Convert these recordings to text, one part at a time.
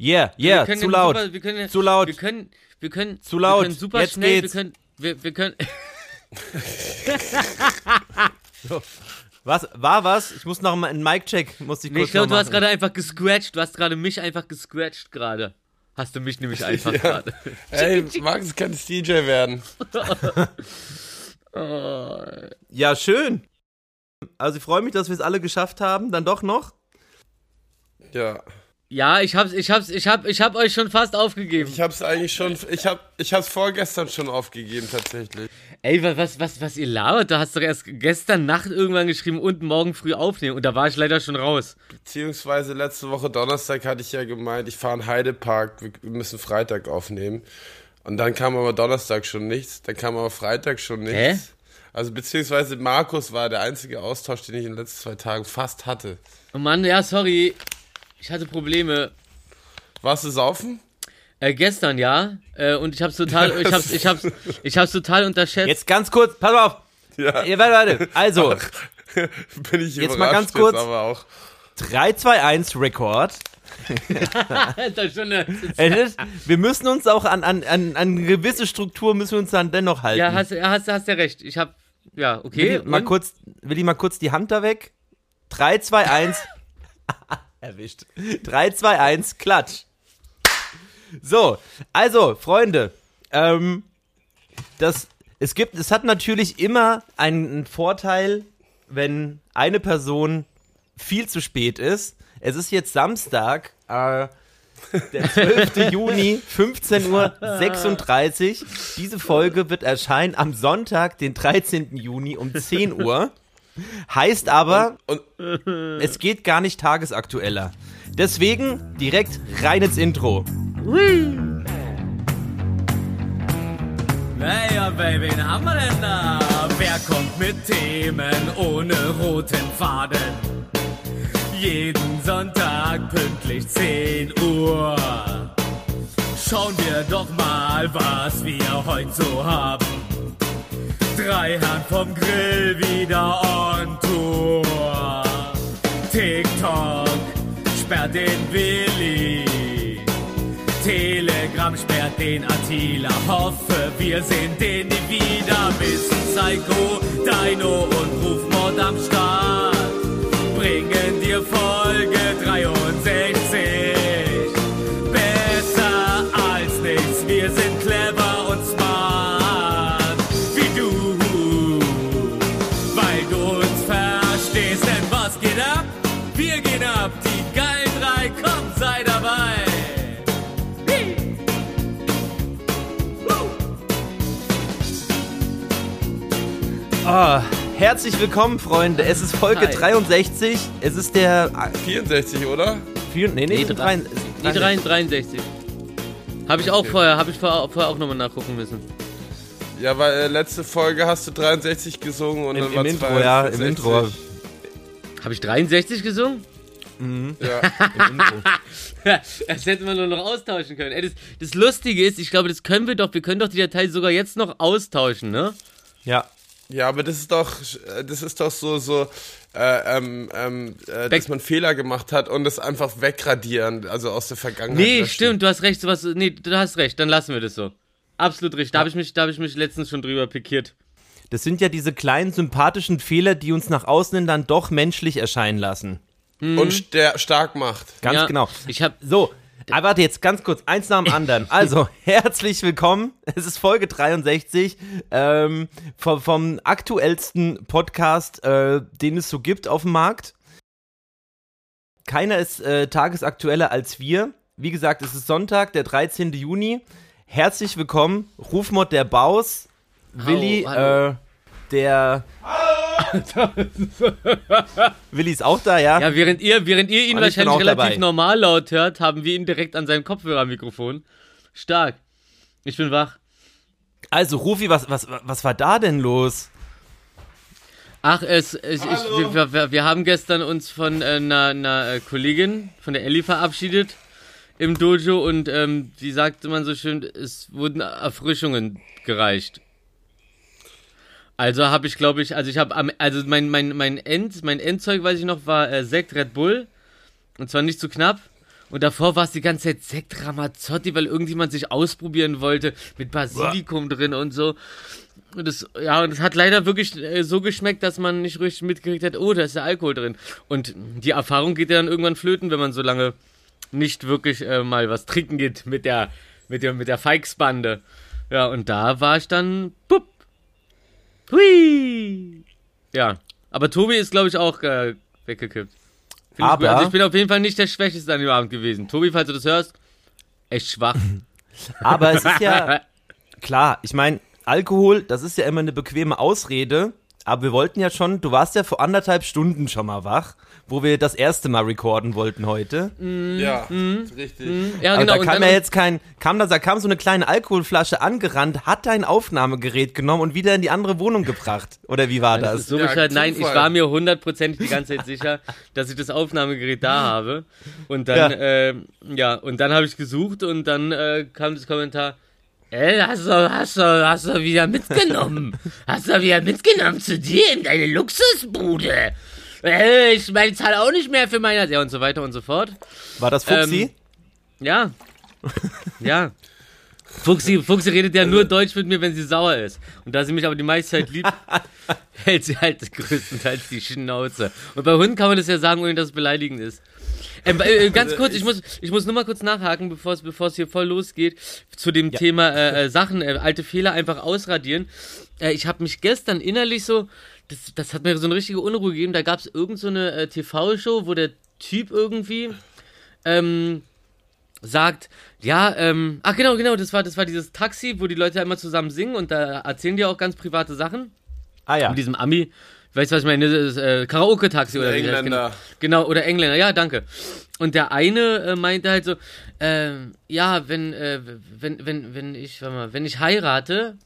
Yeah, yeah, wir können zu ja laut. Super, wir können, ja- Zu laut. Wir können, wir können, Zu laut. Wir können super Jetzt schnell. geht's. Wir können, wir, wir können. Was, war was? Ich muss noch mal einen Mic-Check, muss ich Nee, kurz ich glaube, du hast gerade einfach gescratcht. Du hast gerade mich einfach gescratcht gerade. Hast du mich nämlich einfach Ja. gerade. Ey, Max kann DJ werden. Ja, schön. Also ich freue mich, dass wir es alle geschafft haben, dann doch noch. Ja. Ja, ich hab's, ich hab's, ich hab, ich hab euch schon fast aufgegeben. Ich hab's eigentlich schon, ich hab, ich hab's vorgestern schon aufgegeben, tatsächlich. Ey, was, was, was, was ihr labert? Du hast doch erst gestern Nacht irgendwann geschrieben und morgen früh aufnehmen. Und da war ich leider schon raus. Beziehungsweise letzte Woche Donnerstag hatte ich ja gemeint, ich fahre in Heidepark, wir wir müssen Freitag aufnehmen. Und dann kam aber Donnerstag schon nichts, dann kam aber Freitag schon nichts. Hä? Also beziehungsweise Markus war der einzige Austausch, den ich in den letzten zwei Tagen fast hatte. Oh Mann, ja, sorry. Ich hatte Probleme. Warst du saufen? Äh, gestern, ja. Äh, und ich hab's total, ich hab's, ich hab's, ich hab's total unterschätzt. Jetzt ganz kurz, pass auf. Ja. Ja, warte, warte. Also, Bin ich Jetzt mal ganz kurz. aber auch. 3, 2, 1, Record. Alter, schon eine, Es ist- Wir müssen uns auch an, an, an, an eine gewisse Struktur müssen wir uns dann dennoch halten. ja, hast, hast, hast ja recht. Ich hab, ja, okay. Willi, mal kurz, Willi, mal kurz die Hand da weg. 3, 2, 1. Erwischt. 3, 2, 1, Klatsch. So, also, Freunde, ähm, das, es gibt, es hat natürlich immer einen Vorteil, wenn eine Person viel zu spät ist. Es ist jetzt Samstag, äh, der 12. Juni, 15.36 Uhr. Diese Folge wird erscheinen am Sonntag, den 13. Juni um 10 Uhr. Heißt aber, Und es geht gar nicht tagesaktueller. Deswegen direkt rein ins Intro. Naja, Baby, wen haben wir denn da? Wer kommt mit Themen ohne roten Faden? Jeden Sonntag pünktlich 10 Uhr. Schauen wir doch mal, was wir heute so haben. Drei Herren vom Grill wieder on Tour. TikTok sperrt den Willi. Telegram sperrt den Attila. Hoffe, wir sehen den nie wieder. Bis Psycho, Dino und Rufmord am Start. Bringen dir Folge 63. Ah, herzlich willkommen, Freunde. Es ist Folge Hi. 63. Es ist der. ah, 64, oder? Vier, nee, nee, Nee, nee drei- drei, Die 3, 63. Habe ich auch vorher, habe ich vorher, vorher auch nochmal nachgucken müssen. Ja, weil äh, letzte Folge hast du 63 gesungen und Im, dann im war Intro, ja, im 62. Intro. Habe ich 63 gesungen? Ja. Im Intro. das hätten wir nur noch austauschen können. Ey, das, das Lustige ist, ich glaube, das können wir doch, wir können doch die Datei sogar jetzt noch austauschen, ne? Ja. Ja, aber das ist doch, äh, das ist doch so, so, äh, ähm, ähm, äh, dass man Fehler gemacht hat und das einfach wegradieren, also aus der Vergangenheit. Nee, löschen. stimmt, du hast recht, sowas, nee, du hast recht, dann lassen wir das so. Absolut richtig, da habe ich, mich- da hab ich mich letztens schon drüber pikiert. Das sind ja diese kleinen sympathischen Fehler, die uns nach außen hin dann doch menschlich erscheinen lassen. Und ster stark macht. Ganz Ja, genau. Ich habe So, aber warte jetzt ganz kurz, eins nach dem anderen. Also, herzlich willkommen. Es ist Folge 63 ähm, vom, vom aktuellsten Podcast, äh, den es so gibt auf dem Markt. Keiner ist äh, tagesaktueller als wir. Wie gesagt, es ist Sonntag, der 13. Juni. Herzlich willkommen, Rufmod der Baus, Willi, hallo. Äh, der. Willi ist auch da, ja? Ja, während ihr, während ihr ihn Und wahrscheinlich relativ dabei. normal laut hört, haben wir ihn direkt an seinem Kopfhörermikrofon. Stark. Ich bin wach. Also, Rufi, was, was, was war da denn los? Ach, es, es ich, wir, wir, wir haben gestern uns von äh, einer, einer äh, Kollegin, von der Ellie, verabschiedet im Dojo und ähm, wie sagte man so schön, es wurden Erfrischungen gereicht. Also habe ich, glaube ich, also ich habe, also mein, mein, mein End, mein Endzeug, weiß ich noch, war äh, Sekt Red Bull und zwar nicht zu knapp Und davor war es die ganze Zeit Sekt Ramazzotti, weil irgendjemand sich ausprobieren wollte mit Basilikum drin und so. Und das, ja, und es hat leider wirklich äh, so geschmeckt, dass man nicht richtig mitgekriegt hat, oh, da ist ja Alkohol drin. Und die Erfahrung geht ja dann irgendwann flöten, wenn man so lange nicht wirklich äh, mal was trinken geht mit der, mit der, mit der Feixbande. Ja, und da war ich dann, pup, hui. Ja, aber Tobi ist, glaube ich, auch äh, weggekippt. Find ich Aber- gut. Also ich bin auf jeden Fall nicht der Schwächste an dem Abend gewesen. Tobi, falls du das hörst, echt schwach. Aber es ist ja, klar, ich meine, Alkohol, das ist ja immer eine bequeme Ausrede. Aber wir wollten ja schon, du warst ja vor anderthalb Stunden schon mal wach, wo wir das erste Mal recorden wollten heute. Ja, richtig. Ja, Aber genau. da und kam dann- ja jetzt kein, kam da, da kam so eine kleine Alkoholflasche angerannt, hat dein Aufnahmegerät genommen und wieder in die andere Wohnung gebracht. Oder wie war Das das? so Ja, bescheuert. Nein, ich war mir hundertprozentig die ganze Zeit sicher, dass ich das Aufnahmegerät da habe. Und dann, Ja. ja, äh, ja und dann habe ich gesucht und dann äh, kam das Kommentar. Ey, hast du, hast du, hast du wieder mitgenommen? Hast du wieder mitgenommen zu dir in deine Luxusbude? Äh, ich meine, zahle auch nicht mehr für meine, ja und so weiter und so fort. War das Fuchsi? Ähm, Ja. Ja. Fuchsi, Fuchsi redet ja nur Deutsch mit mir, wenn sie sauer ist. Und da sie mich aber die meiste Zeit liebt, hält sie halt größtenteils die Schnauze. Und bei Hunden kann man das ja sagen, ohne dass es beleidigend ist. Ähm, äh, ganz kurz, ich muss, ich muss nur mal kurz nachhaken, bevor es, bevor es hier voll losgeht, zu dem Thema äh, äh, Sachen, äh, alte Fehler einfach ausradieren. Äh, ich habe mich gestern innerlich so, das, das hat mir so eine richtige Unruhe gegeben, da gab es irgend so eine äh, TV-Show, wo der Typ irgendwie ähm, sagt, ja, ähm, ach genau, genau, das war, das war dieses Taxi, wo die Leute immer zusammen singen und da erzählen die auch ganz private Sachen. ah ja. Mit diesem Ami, weißt du, was ich meine, das äh, Karaoke-Taxi oder wie das heißt, Engländer. Genau, oder Engländer, ja, danke. Und der eine äh, meinte halt so, ähm, ja, wenn, äh, wenn, wenn, wenn ich, warte mal, wenn ich heirate,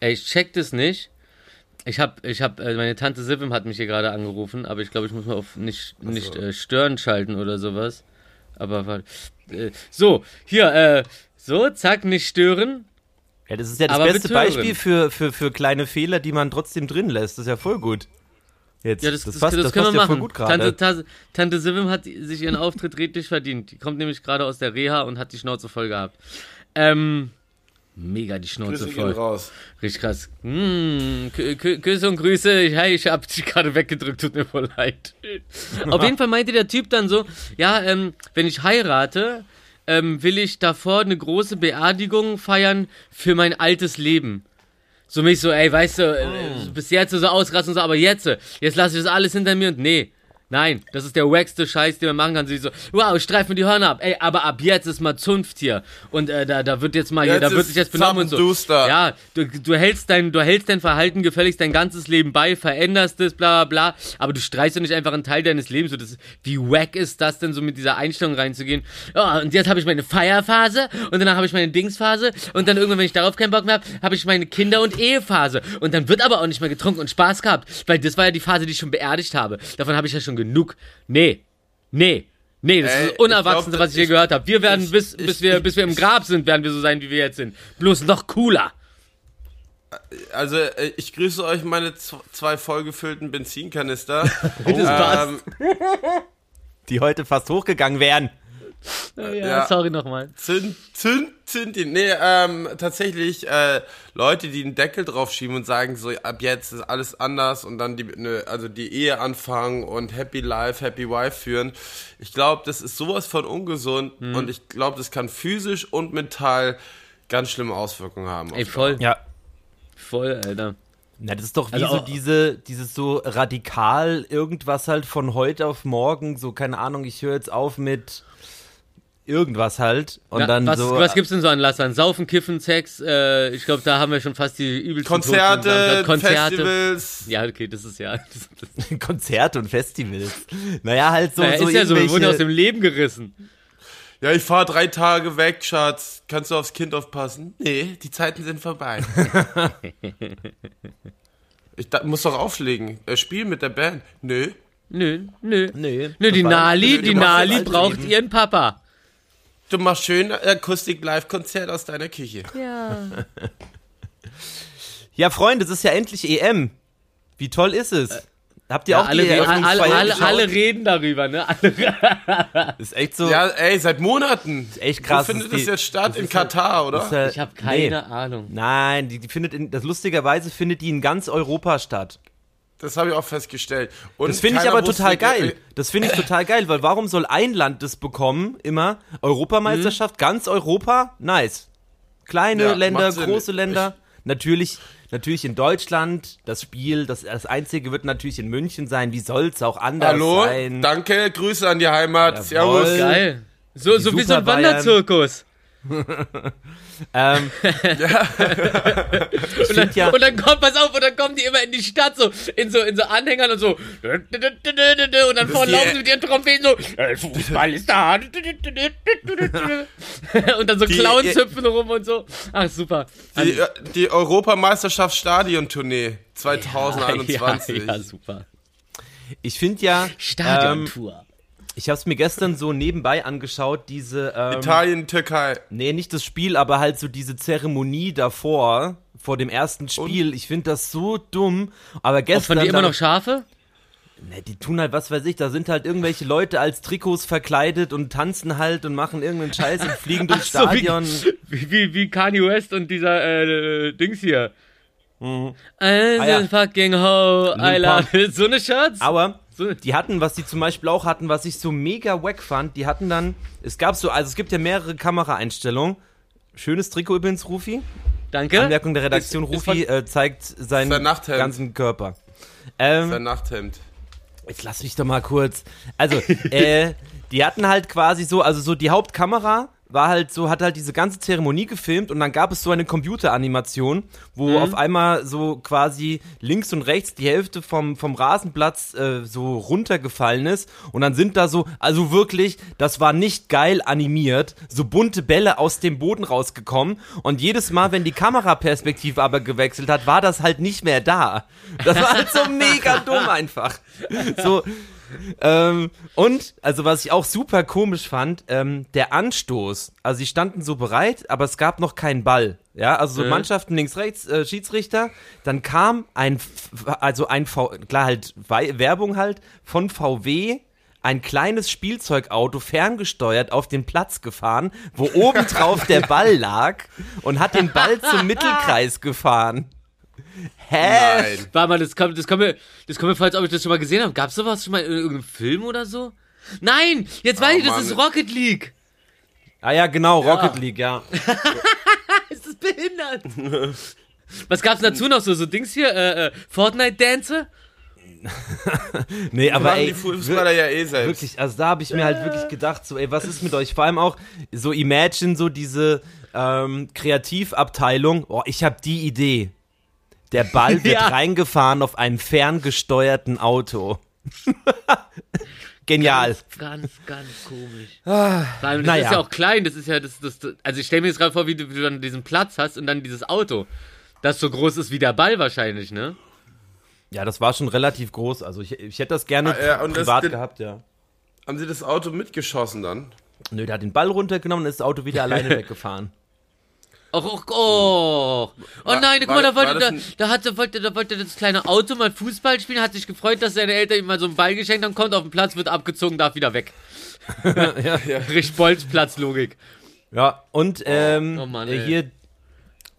ey, ich check das nicht. Ich hab, ich hab, äh, meine Tante Sivim hat mich hier gerade angerufen, aber ich glaube, ich muss mal auf nicht, nicht äh, stören schalten oder sowas. Aber warte, äh, so, hier, äh, so, zack, nicht stören. ja, das ist ja das aber beste. Beispiel für, für, für kleine Fehler, die man trotzdem drin lässt. Das ist ja voll gut. Jetzt, Ja, das, das, passt, das, das können wir ja machen. gut. Tante, Tante Sivim hat sich ihren Auftritt redlich verdient. Die kommt nämlich gerade aus der Reha und hat die Schnauze voll gehabt. Ähm, mega die Schnauze Grüße voll. raus. Richtig krass. Mm, Kü- Kü- Küsse und Grüße. Ich, hey, ich hab dich gerade weggedrückt, tut mir voll leid. Auf jeden Fall meinte der Typ dann so, ja, ähm, wenn ich heirate, ähm, will ich davor eine große Beerdigung feiern für mein altes Leben. So mich so, ey, weißt du, äh, bis jetzt so ausrasten so, aber jetzt, äh, jetzt lasse ich das alles hinter mir und nee. Nein, das ist der wackste Scheiß, den man machen kann. Sie so, wow, ich streife mir die Hörner ab. Ey, aber ab jetzt ist mal Zunft hier. Und äh, da, da wird jetzt mal hier, Jetzt da wird sich jetzt benommen und so. Zappenduster. Ja, du, du hältst dein, du hältst dein Verhalten gefälligst dein ganzes Leben bei, veränderst es, bla bla bla, aber du streichst doch nicht einfach einen Teil deines Lebens. So, das, wie wack ist das denn, so mit dieser Einstellung reinzugehen? Ja, und jetzt habe ich meine Feierphase und danach habe ich meine Dingsphase und dann irgendwann, wenn ich darauf keinen Bock mehr habe, habe ich meine Kinder- und Ehephase. Und dann wird aber auch nicht mehr getrunken und Spaß gehabt, weil das war ja die Phase, die ich schon beerdigt habe. Davon habe ich ja schon genug. Nee, nee. Nee, das Ey, ist das Unerwachsenste, ich glaub, was ich je ich- gehört habe. Wir werden ich- bis, ich- bis, wir, bis wir im Grab sind, werden wir so sein, wie wir jetzt sind. Bloß noch cooler. Also, äh, ich grüße euch meine zwei vollgefüllten Benzinkanister. Das passt. ähm, Die heute fast hochgegangen wären. Ja, Ja. sorry nochmal. Zünd, zünd, zünd ihn. Nee, ähm, tatsächlich, äh, Leute, die einen Deckel draufschieben und sagen, so, ab jetzt ist alles anders und dann die, ne, also die Ehe anfangen und Happy Life, Happy Wife führen. Ich glaube, das ist sowas von ungesund Mhm. und ich glaube, das kann physisch und mental ganz schlimme Auswirkungen haben. Ey, voll. Ja. Voll, Alter. Na, das ist doch wie Also so diese, dieses so radikal irgendwas halt von heute auf morgen, so, keine Ahnung, ich höre jetzt auf mit irgendwas halt und Na, dann was, so. was gibt's denn so an Lastern? Saufen, Kiffen, Sex, äh, ich glaube, da haben wir schon fast die übelsten Konzerte, Toten- Konzerte. Festivals. Ja, okay, das ist ja. Das, das, Konzerte und Festivals. Naja, halt so, naja, so ist ja so, wir wurden aus dem Leben gerissen. Ja, ich fahre drei Tage weg, Schatz. Kannst du aufs Kind aufpassen? Nee, die Zeiten sind vorbei. ich da, muss doch auflegen. Äh, spielen mit der Band. Nö. Nö, nö. Nee, Nö, die Nali, die Nali braucht ihren Papa. Du machst schön Akustik-Live-Konzert aus deiner Küche. Ja. Ja, Freunde, es ist ja endlich EM. Wie toll ist es? habt ihr Ja, auch alle, die alle, alle, alle, alle reden darüber, ne? Alle, Ist echt so. Ja, ey, seit Monaten. echt krass. Wo findet Das das ist die- jetzt statt? das In ist halt- Katar, oder? ist, äh, ich habe keine Ahnung. Nein, die, die findet in, das lustigerweise findet die in ganz Europa statt. Das habe ich auch festgestellt. Und Das finde ich aber total äh, geil. Das finde ich total geil, weil warum soll ein Land das bekommen? Immer Europameisterschaft, ganz Europa, nice. Kleine Ja, Länder, große Länder. Natürlich, natürlich in Deutschland. Das Spiel, das, das einzige wird natürlich in München sein. Wie soll's auch anders Hallo, sein? danke, Grüße an die Heimat. Jawohl. Servus. Geil. So, so wie so ein. Wanderzirkus. Ähm, ich Und dann, ja, und dann kommt, pass auf, und dann kommen die immer in die Stadt, so, in so, in so Anhängern und so. Und dann vorne die- laufen sie mit ihren Trompeten so, äh, Fußball ist da. Und dann so Clowns hüpfen rum und so. Ach, super. Die, äh, die Europameisterschaft Stadiontournee 2021. Ja, ja, super. ich finde ja, ähm, Stadiontour. Ich habe es mir gestern so nebenbei angeschaut, diese, ähm, Italien, Türkei. Nee, nicht das Spiel, aber halt so diese Zeremonie davor, vor dem ersten Spiel. Ich finde das so dumm. Aber Auch gestern. von die immer noch Schafe? Nee, die tun halt, was weiß ich, da sind halt irgendwelche Leute als Trikots verkleidet und tanzen halt und machen irgendeinen Scheiß und fliegen durchs so, wie- Stadion. Wie, wie, wie Kanye West und dieser äh, Dings hier. Mhm. I'm Ah, ja. fucking ho, I love it. So eine Shirts? Aber So. die hatten, was die zum Beispiel auch hatten, was ich so mega wack fand, die hatten dann, es gab so, also es gibt ja mehrere Kameraeinstellungen. Schönes Trikot übrigens, Rufi. Danke. Anmerkung der Redaktion, Ist- ist Rufi äh, zeigt seinen ganzen Körper. Ähm, Sein Nachthemd. Jetzt lass mich doch mal kurz. Also, äh, die hatten halt quasi so, also so die Hauptkamera war halt so, hat halt diese ganze Zeremonie gefilmt und dann gab es so eine Computeranimation, wo auf einmal so quasi links und rechts die Hälfte vom, vom Rasenplatz äh, so runtergefallen ist und dann sind da so, also wirklich, das war nicht geil animiert, so bunte Bälle aus dem Boden rausgekommen und jedes Mal, wenn die Kameraperspektive aber gewechselt hat, war das halt nicht mehr da. Das war halt so mega dumm einfach. So, ähm, und, also was ich auch super komisch fand, ähm, der Anstoß. Also sie standen so bereit, aber es gab noch keinen Ball. Ja, also so Mhm. Mannschaften links, rechts, äh, Schiedsrichter. Dann kam ein, also ein V, klar halt Werbung halt von VW. Ein kleines Spielzeugauto ferngesteuert auf den Platz gefahren, wo obendrauf der Ball lag und hat den Ball zum Mittelkreis gefahren. Hä? Nein. Warte mal, das kommt, das kommt mir, das kommt mir als ob ich das schon mal gesehen habe. Gab's sowas schon mal in irgendeinem Film oder so? Nein! Jetzt weiß Oh, ich, das Mann. ist Rocket League! Ah ja, genau, Rocket League, ja. Ist das behindert? Was gab's dazu noch so? So Dings hier, äh, äh, Fortnite-Dance? Nee, aber Machen ey, die Fußballer ja eh selbst. Wirklich, also da habe ich mir halt wirklich gedacht, so, ey, was ist mit euch? Vor allem auch so Imagine, so diese ähm, Kreativabteilung. Oh, ich habe die Idee. Der Ball wird Ja. reingefahren auf einem ferngesteuerten Auto. Genial. Ganz, ganz komisch. Vor allem, das naja. ist ja auch klein, das ist ja, das, das, das also ich stelle mir jetzt gerade vor, wie du, wie du dann diesen Platz hast und dann dieses Auto, das so groß ist wie der Ball wahrscheinlich, ne? Ja, das war schon relativ groß. Also ich, ich hätte das gerne Ah, ja, und das- privat den- gehabt, ja. Haben sie das Auto mitgeschossen dann? Nö, der hat den Ball runtergenommen und ist das Auto wieder alleine weggefahren. Och, och, oh. Oh War- nein, guck mal, da wollte, das da, ein- da, hatte, wollte, da wollte das kleine Auto mal Fußball spielen, hat sich gefreut, dass seine Eltern ihm mal so einen Ball geschenkt haben, kommt auf den Platz, wird abgezogen, darf wieder weg. ja. Richtig Bolzplatzlogik. ja, und ähm, Oh Mann, äh, hier,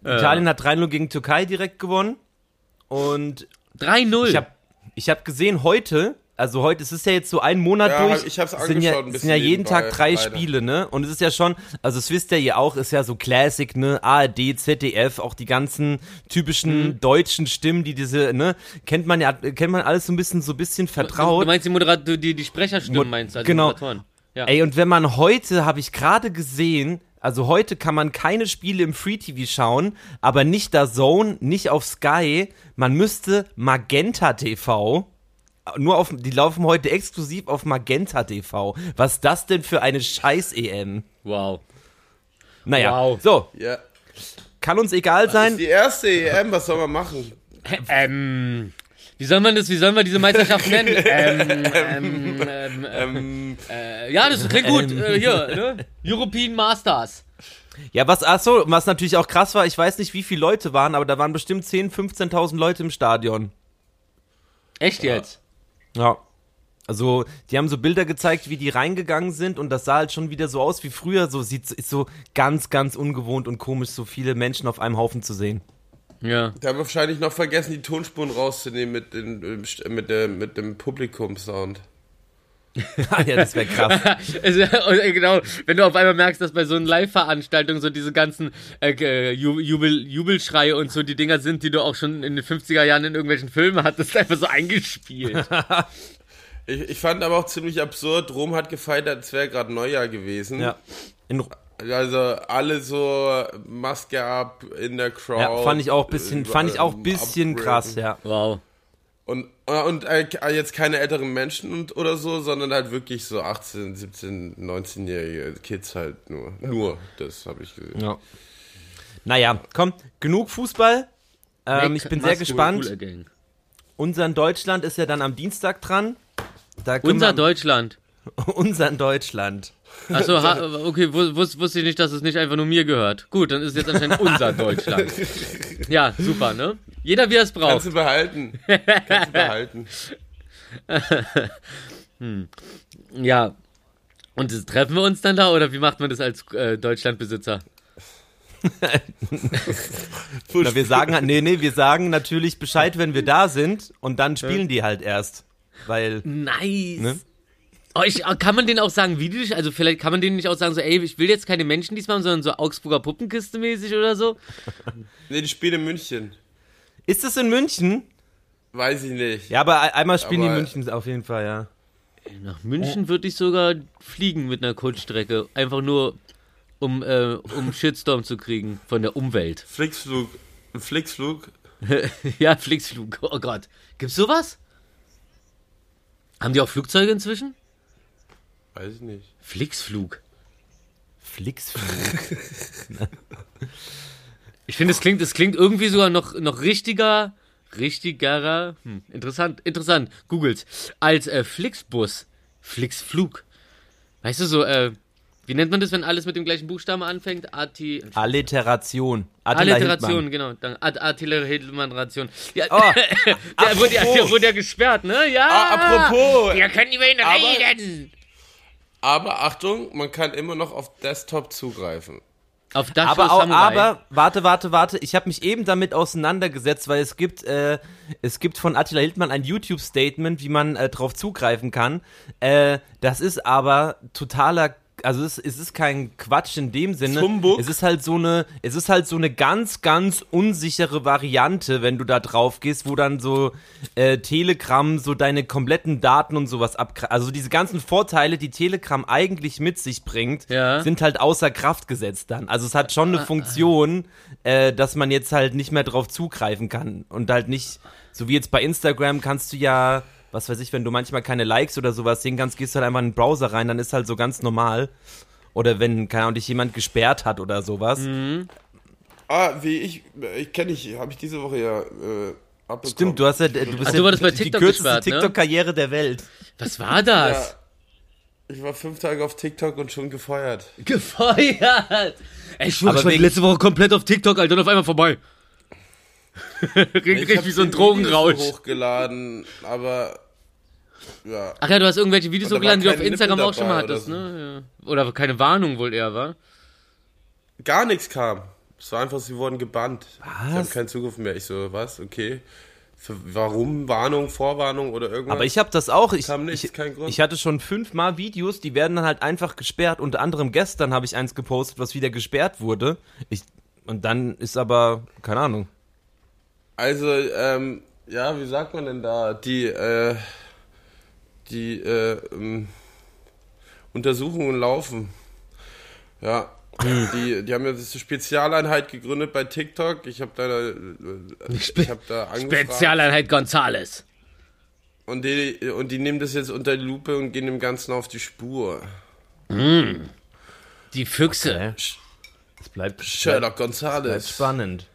Italien hat 3-0 gegen Türkei direkt gewonnen. Und 3-0. Ich habe ich hab gesehen, heute, also heute, es ist ja jetzt so ein Monat Ja, durch. ich hab's es sind ja, angeschaut, ein es sind ja bisschen jeden Tag drei leider. Spiele, ne? Und es ist ja schon, also das wisst ihr ja auch, ist ja so Classic, ne? ARD, ZDF, auch die ganzen typischen Mhm. deutschen Stimmen, die diese, ne? Kennt man ja, kennt man alles so ein bisschen, so ein bisschen vertraut. du meinst die Moderator, die, die Sprecherstimmen meinst, also genau. Moderatoren. Ja. Ey, und wenn man heute, habe ich gerade gesehen, also heute kann man keine Spiele im Free TV schauen, aber nicht da Zone, nicht auf Sky. Man müsste Magenta TV. Nur auf, die laufen heute exklusiv auf Magenta TV. Was ist das denn für eine Scheiß-EM? Wow. Naja, Wow. so, Ja. kann uns egal Das ist sein. die erste EM, was soll man machen? Ähm, wie soll man das, wie sollen wir diese Meisterschaft nennen? ähm, ähm, ähm, Ähm, äh, ja, das klingt gut. Äh, hier, ne? European Masters. Ja, was, ach so, was natürlich auch krass war, ich weiß nicht, wie viele Leute waren, aber da waren bestimmt 10.000, 15.000 Leute im Stadion. Echt jetzt? Ja. Also, die haben so Bilder gezeigt, wie die reingegangen sind und das sah halt schon wieder so aus wie früher. So sieht ist so ganz, ganz ungewohnt und komisch, so viele Menschen auf einem Haufen zu sehen. Ja. Da haben wir wahrscheinlich noch vergessen, die Tonspuren rauszunehmen mit, den, mit, der, mit dem Publikumsound. Ah, ja, das wäre krass. Äh, genau, wenn du auf einmal merkst, dass bei so einer Live-Veranstaltung so diese ganzen äh, Ju- Jubel, Jubelschreie und so die Dinger sind, die du auch schon in den 50er Jahren in irgendwelchen Filmen hattest, einfach so eingespielt. Ich, ich fand aber auch ziemlich absurd, Rom hat gefeiert, als wäre gerade Neujahr gewesen. Ja. In, Also alle so Maske ab in der Crowd. ja, fand ich auch bisschen, äh, fand ich auch ähm, bisschen krass, ja. Wow. Und, und äh, jetzt keine älteren Menschen und, oder so, sondern halt wirklich so 18, 17, 19-jährige Kids halt nur. Nur, das habe ich gesehen. ja. Naja, komm, genug Fußball. Ähm, ich bin sehr gespannt. Unser Deutschland ist ja dann am Dienstag dran. Unser Deutschland. unser Deutschland. Achso, okay, wus, wus, wusste ich nicht, dass es nicht einfach nur mir gehört. Gut, dann ist es jetzt anscheinend unser Deutschland. Ja, super, ne? Jeder wie er es Kannst braucht. du behalten. Kannst du behalten. Ja. Und das, treffen wir uns dann da oder wie macht man das als äh, Deutschlandbesitzer? Na, wir sagen, nee, nee, wir sagen natürlich Bescheid, wenn wir da sind und dann spielen die halt erst. Weil, Nice. Ne? Oh, ich, kann man denen auch sagen, wie die dich, also vielleicht kann man denen nicht auch sagen, so, ey, ich will jetzt keine Menschen diesmal, sondern so Augsburger Puppenkiste mäßig oder so? Nee, die spielen in München. ist das in München? Weiß ich nicht. Ja, aber ein- einmal spielen die Aber- in München auf jeden Fall, ja. Nach München würde ich sogar fliegen mit einer Kurzstrecke. Einfach nur, um, äh, um Shitstorm zu kriegen von der Umwelt. Flixflug. Ein Flixflug. ja, Flixflug. Oh Gott. Gibt's sowas? Haben die auch Flugzeuge inzwischen? Weiß ich nicht. Flixflug. Flixflug. Ich finde, es klingt, es klingt irgendwie sogar noch, noch richtiger, richtigerer, hm, interessant, interessant, googelt, als äh, Flixbus, Flixflug. Weißt du so, äh, wie nennt man das, wenn alles mit dem gleichen Buchstaben anfängt? Arti Alliteration. Attila Alliteration, Hildmann. genau. Dann Ad Artillerie-Ration. Ja, Oh, der, wurde ja, der wurde ja gesperrt, ne? Ja. Ah, apropos. Wir können über ihn Aber- reden. Aber Achtung, man kann immer noch auf Desktop zugreifen. Auf das aber, auch, aber, warte, warte, warte. Ich habe mich eben damit auseinandergesetzt, weil es gibt, äh, es gibt von Attila Hildmann ein YouTube-Statement, wie man äh, drauf zugreifen kann. Äh, das ist aber totaler, also es, es ist kein Quatsch in dem Sinne. Humbug? Es ist halt so eine, es ist halt so eine ganz, ganz unsichere Variante, wenn du da drauf gehst, wo dann so äh, Telegram so deine kompletten Daten und sowas abgreift. Also diese ganzen Vorteile, die Telegram eigentlich mit sich bringt, Ja. sind halt außer Kraft gesetzt dann. Also es hat schon eine Funktion, äh, dass man jetzt halt nicht mehr drauf zugreifen kann und halt nicht, so wie jetzt bei Instagram kannst du ja, was weiß ich, wenn du manchmal keine Likes oder sowas sehen kannst, gehst du halt einfach in den Browser rein, dann ist halt so ganz normal. Oder wenn, keine Ahnung, dich jemand gesperrt hat oder sowas. Ah, wie ich, ich kenne ich, habe ich diese Woche ja äh, abbekommen. Stimmt, du hast ja, du bist Ach, ja du wurdest bei die TikTok kürzeste gesperrt, ne? TikTok-Karriere der Welt. Was war das? Ja, ich war fünf Tage auf TikTok und schon gefeuert. Gefeuert! Ey, ich ich war letzte Woche komplett auf TikTok, Alter, und auf einmal vorbei. Richtig wie so ein die Drogenrausch. Videos hochgeladen, aber ja. Ach ja, du hast irgendwelche Videos hochgeladen, die du auf Instagram Nippel auch schon mal hattest, oder ne? Ja. Oder keine Warnung wohl eher, war? Gar nichts kam. Es war einfach, sie wurden gebannt. Sie haben Was? keinen Zugriff mehr. Ich so, was? Okay. Für, warum? Warnung, Vorwarnung oder irgendwas? Aber ich habe das auch. Ich, Kam nichts, ich, kein Grund. ich hatte schon fünfmal Videos, die werden dann halt einfach gesperrt. Unter anderem gestern habe ich eins gepostet, was wieder gesperrt wurde. Ich, und dann ist aber, keine Ahnung. Also, ähm, ja, wie sagt man denn da? Die, äh, die, äh, ähm, Untersuchungen laufen. Ja. Die, die haben ja diese Spezialeinheit gegründet bei TikTok. Ich habe da, äh, ich hab da angefragt. Spezialeinheit Gonzales. Und die, und die nehmen das jetzt unter die Lupe und gehen dem Ganzen auf die Spur. Die Füchse. Es bleibt, Sherlock bleibt, bleibt Gonzales. spannend.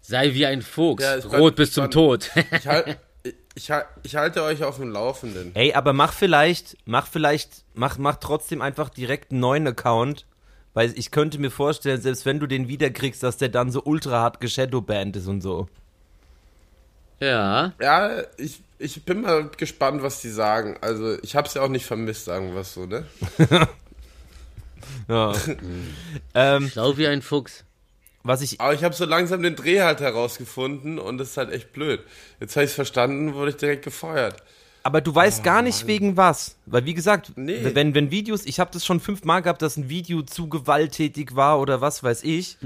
Sei wie ein Fuchs. Ja, Rot bis zum spannend. Tod. Ich, halt, ich, ich halte euch auf dem Laufenden. Ey, aber mach vielleicht, mach vielleicht, mach, mach trotzdem einfach direkt einen neuen Account. Weil ich könnte mir vorstellen, selbst wenn du den wiederkriegst, dass der dann so ultra hart geshadowbanned ist und so. Ja. Ja, ich, ich bin mal gespannt, was die sagen. Also, ich hab's ja auch nicht vermisst, sagen wir es so, ne? Ja. ähm, Schlau wie ein Fuchs. Was ich Aber ich habe so langsam den Dreh halt herausgefunden und das ist halt echt blöd. Jetzt habe ich verstanden, wurde ich direkt gefeuert. Aber du weißt gar nicht wegen was. Weil wie gesagt, Nee. wenn, wenn Videos, ich habe das schon fünfmal gehabt, dass ein Video zu gewalttätig war oder was weiß ich.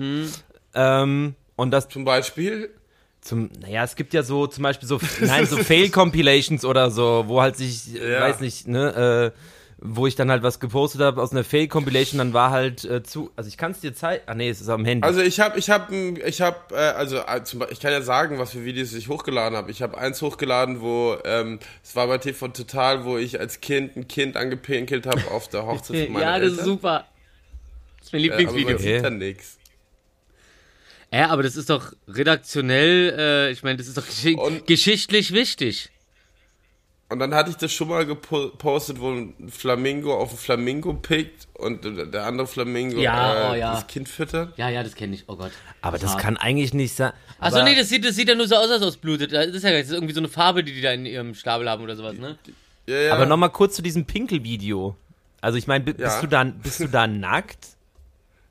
Ähm, und das Zum Beispiel, zum, naja, es gibt ja so zum Beispiel so, nein, so Fail-Compilations oder so, wo halt sich, äh, Ja. weiß nicht, ne, äh, wo ich dann halt was gepostet habe aus einer Fail-Compilation, dann war halt äh, zu, also ich kann es dir zeigen, ah nee, es ist am Handy. also ich habe, ich habe, ich habe, äh, also äh, zum ich kann ja sagen, was für Videos ich hochgeladen habe. Ich habe eins hochgeladen, wo ähm, es war bei TV Total, wo ich als Kind ein Kind angepinkelt habe auf der Hochzeit von meiner Ja, das Eltern. ist super. Das ist mein Äh, aber man Lieblingsvideo. sieht dann nichts. Ja, aber das ist doch redaktionell, äh, ich meine, das ist doch gesch Und- geschichtlich wichtig. Und dann hatte ich das schon mal gepostet, wo ein Flamingo auf ein Flamingo pickt und der andere Flamingo Ja, äh, oh ja. das Kind füttert. Ja, ja, das kenne ich. Oh Gott. aber das hart. kann eigentlich nicht sein. Achso, nee, das sieht, das sieht ja nur so aus, als ausblutet. Das ist ja gar nicht- das ist irgendwie so eine Farbe, die die da in ihrem Schnabel haben oder sowas, ne? Ja, ja. Aber nochmal kurz zu diesem Pinkel-Video. Also ich meine, bi- Ja. bist du da, bist du da nackt?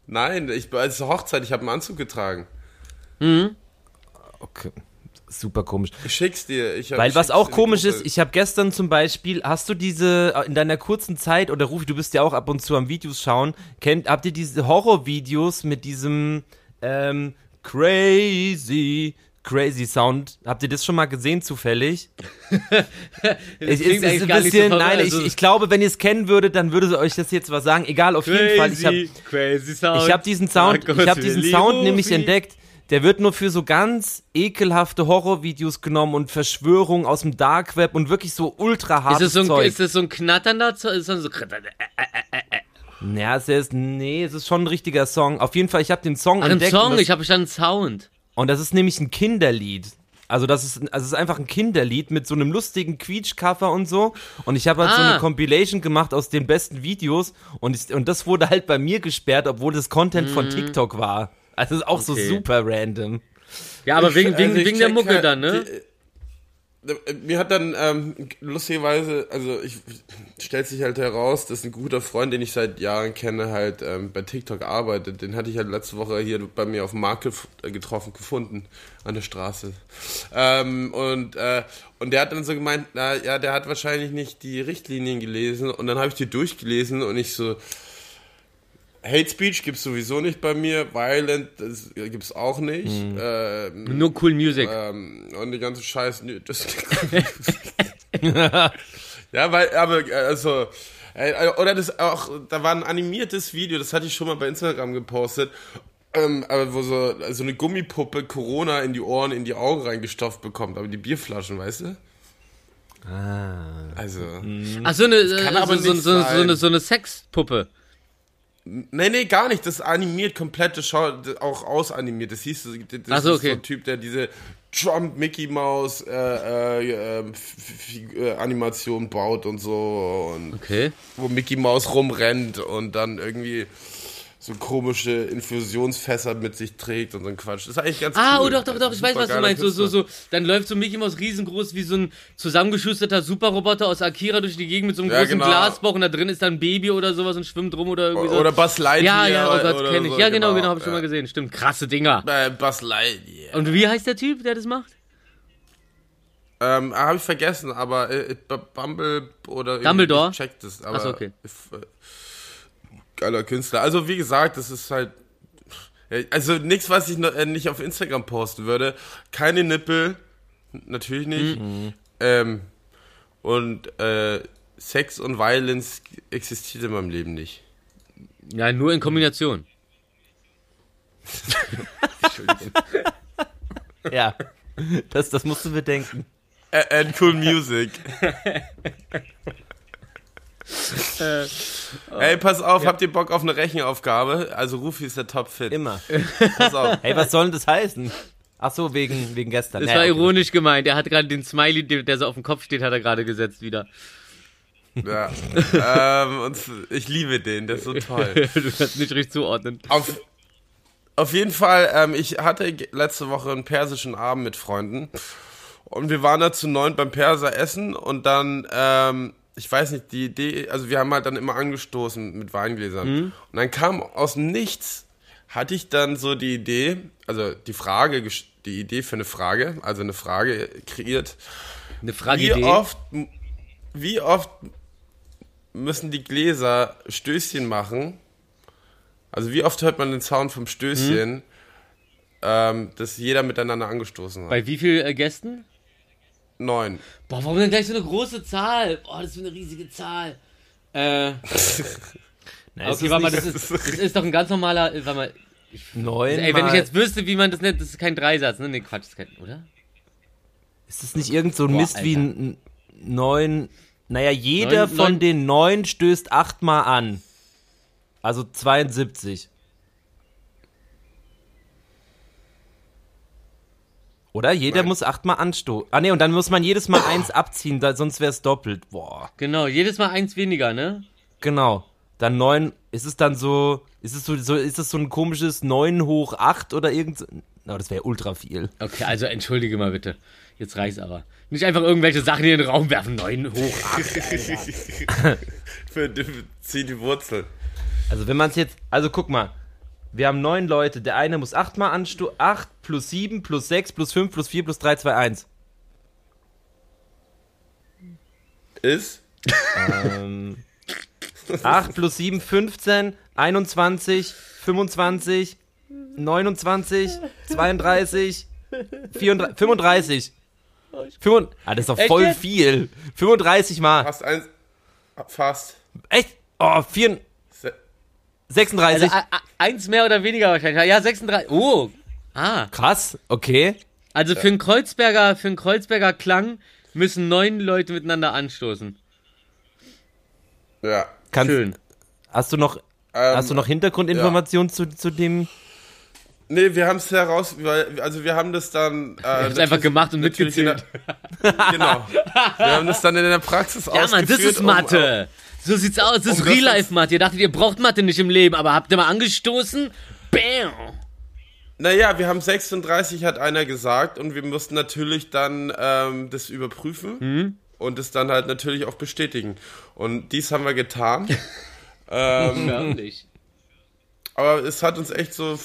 Nein, ich als Hochzeit, ich habe einen Anzug getragen. Okay. Super komisch. Ich schick's dir. Ich hab, Weil ich was auch komisch ist, ich habe gestern zum Beispiel, hast du diese, äh, in deiner kurzen Zeit, oder Rufi, du bist ja auch ab und zu am Videos schauen, kennt, habt ihr diese Horrorvideos mit diesem ähm, crazy, crazy Sound? Habt ihr das schon mal gesehen zufällig? es ist, ist ein so bisschen, verrückt, nein, also- ich, ich glaube, wenn ihr es kennen würdet, dann würde euch das jetzt was sagen. Egal, auf jeden Fall. Ich habe crazy hab diesen Sound, Markus ich hab diesen Sound nämlich entdeckt. Der wird nur für so ganz ekelhafte Horrorvideos genommen und Verschwörungen aus dem Dark Web und wirklich so ultra Ist hartes das, so ein, Zeug. ist das so ein knatternder ist das so ja, es ist, nee, es ist schon ein richtiger Song. Auf jeden Fall, ich habe den Song Ach, entdeckt. Song? und, das, Ich habe verstanden Sound. und das ist nämlich ein Kinderlied. Also das ist, also es ist einfach ein Kinderlied mit so einem lustigen Quietsch-Cover und so. Und ich habe halt so Ah. eine Compilation gemacht aus den besten Videos und, ich, und das wurde halt bei mir gesperrt, obwohl das Content von TikTok war. Also es ist auch so. Okay. super random. Ja, aber wegen, Also wegen, ich wegen der Mucke halt dann, ne? die- Mir hat dann ähm, lustigerweise, also ich stellt sich halt heraus, dass ein guter Freund, den ich seit Jahren kenne, halt ähm, bei TikTok arbeitet. Den hatte ich halt letzte Woche hier bei mir auf dem Markt äh, getroffen, gefunden an der Straße. Ähm, und äh, und der hat dann so gemeint, na ja, der hat wahrscheinlich nicht die Richtlinien gelesen. Und dann habe ich die durchgelesen und ich so, Hate Speech gibt's sowieso nicht bei mir, Violent das gibt's auch nicht. Ähm, Nur cool Music. ähm, und die ganze Scheiße, nö, das Ja, weil, aber, äh, also, äh, oder das auch, da war ein animiertes Video, das hatte ich schon mal bei Instagram gepostet, ähm, aber wo so, so eine Gummipuppe Corona in die Ohren, in die Augen reingestopft bekommt, aber die Bierflaschen, weißt du? Ah. Also, Ach, so eine, äh, so, so, so, eine, so eine Sexpuppe. Nee, nee, gar nicht, das ist animiert, komplett, das schaut auch ausanimiert, das hieß, das Ach so, ist okay. so ein Typ, der diese Trump Mickey Mouse äh, äh, äh, F- äh, Animation baut und so und Okay. wo Mickey Mouse rumrennt und dann irgendwie so komische Infusionsfässer mit sich trägt und so ein Quatsch. Das ist eigentlich ganz Ah, cool. oh doch, doch, doch, ich weiß, was du meinst. So, so, so, dann läuft so Mickey Mouse riesengroß wie so ein zusammengeschusterter Superroboter aus Akira durch die Gegend mit so einem Ja, großen genau. Glasbauch und da drin ist dann ein Baby oder sowas und schwimmt rum oder irgendwie so. Oder Buzz Lightyear. ja, ja, oh Gott, kenne ich. so, Ja, genau, genau, hab ich ja. schon mal gesehen. Stimmt, krasse Dinger. Äh, Buzz Lightyear. Und wie heißt der Typ, der das macht? Ähm, habe ich vergessen, aber äh, Bumble oder Dumbledore? Ich check das, aber Ach so, okay. if, äh, geiler Künstler. Also wie gesagt, das ist halt also nichts, was ich noch, äh, nicht auf Instagram posten würde. Keine Nippel, natürlich nicht. Mhm. Ähm, und äh, Sex und Violence existiert in meinem Leben nicht. Ja, nur in Kombination. Ja. Das, das musst du bedenken. And cool music. Ey, pass auf, habt ihr Bock auf eine Rechenaufgabe? Also Rufi ist der Top-Fit. Immer. Pass auf. Hey, was soll denn das heißen? Ach so, wegen, wegen gestern. Das Ja, war okay. ironisch gemeint. Er hat gerade den Smiley, der der so auf dem Kopf steht, hat er gerade gesetzt wieder. Ja. ähm, und ich liebe den, der ist so toll. du kannst nicht richtig zuordnen. Auf, auf jeden Fall, ähm, ich hatte letzte Woche einen persischen Abend mit Freunden Und wir waren da zu neun beim Perser essen und dann, ähm, ich weiß nicht, die Idee, also wir haben halt dann immer angestoßen mit Weingläsern. Und dann kam aus Nichts, hatte ich dann so die Idee, also die Frage, die Idee für eine Frage, also eine Frage kreiert. Eine Frage. Wie oft, wie oft müssen die Gläser Stößchen machen? Also wie oft hört man den Sound vom Stößchen, ähm, dass jeder miteinander angestoßen hat? Bei wie vielen äh, Gästen? Neun. Boah, warum denn gleich so eine große Zahl? Boah, das ist so eine riesige Zahl. Äh, ist okay, warte mal, das ist, das ist doch ein ganz normaler. äh, Warte mal. neun Ey, wenn ich jetzt wüsste, wie man das nennt, das ist kein Dreisatz, ne? Nee, Quatsch, das ist kein, oder? Ist das nicht irgend so ein Boah, Mist wie Alter. ein neun? Naja, jeder Neun- von neun- den neun stößt achtmal an. Also 72. Oder? Jeder Nein. muss achtmal anstoßen. Ah ne, und dann muss man jedes Mal eins abziehen, da, sonst wäre es doppelt. Boah. Genau, jedes Mal eins weniger, ne? Genau. Dann neun, ist es dann so, ist es so, so ist es so ein komisches 9 hoch 8 oder irgend so, Na, das wäre ultra viel. Okay, also entschuldige mal bitte. Jetzt reicht's aber. Nicht einfach irgendwelche Sachen in den Raum werfen. Neun hoch. acht. Für, für, zieh die Wurzel. Also wenn man es jetzt, also guck mal, wir haben neun Leute, der eine muss achtmal anstoßen, 8 plus 7 plus 6 plus 5 plus 4 plus 3, 2, 1. Ist? Ähm, 8 plus 7, 15, 21, 25, 29, 32, 34, 35. 35 ah, das ist doch Echt voll jetzt? viel. 35 mal. Fast eins. Fast. Echt? Oh, 4, Se- 36. Also a- a- eins mehr oder weniger wahrscheinlich. Ja, 36. Oh. Ah. Krass, okay. Also für einen Kreuzberger, für einen Kreuzberger Klang müssen neun Leute miteinander anstoßen. Ja. Kannst, Schön. Hast du noch, Ähm, hast du noch Hintergrundinformationen zu, zu dem? Nee, wir haben es heraus, weil, also wir haben das dann. Äh, hab's einfach gemacht und der- genau. Wir haben das dann in der Praxis Ja, Mann, das ist um- Mathe. So sieht's aus. Das ist um das Real-Life-Mathe. Ihr dachtet, ihr braucht Mathe nicht im Leben, aber habt ihr mal angestoßen? Bam. Naja, wir haben 36, hat einer gesagt, und wir mussten natürlich dann ähm, das überprüfen Hm? und es dann halt natürlich auch bestätigen. Und dies haben wir getan. ähm, aber es hat uns echt so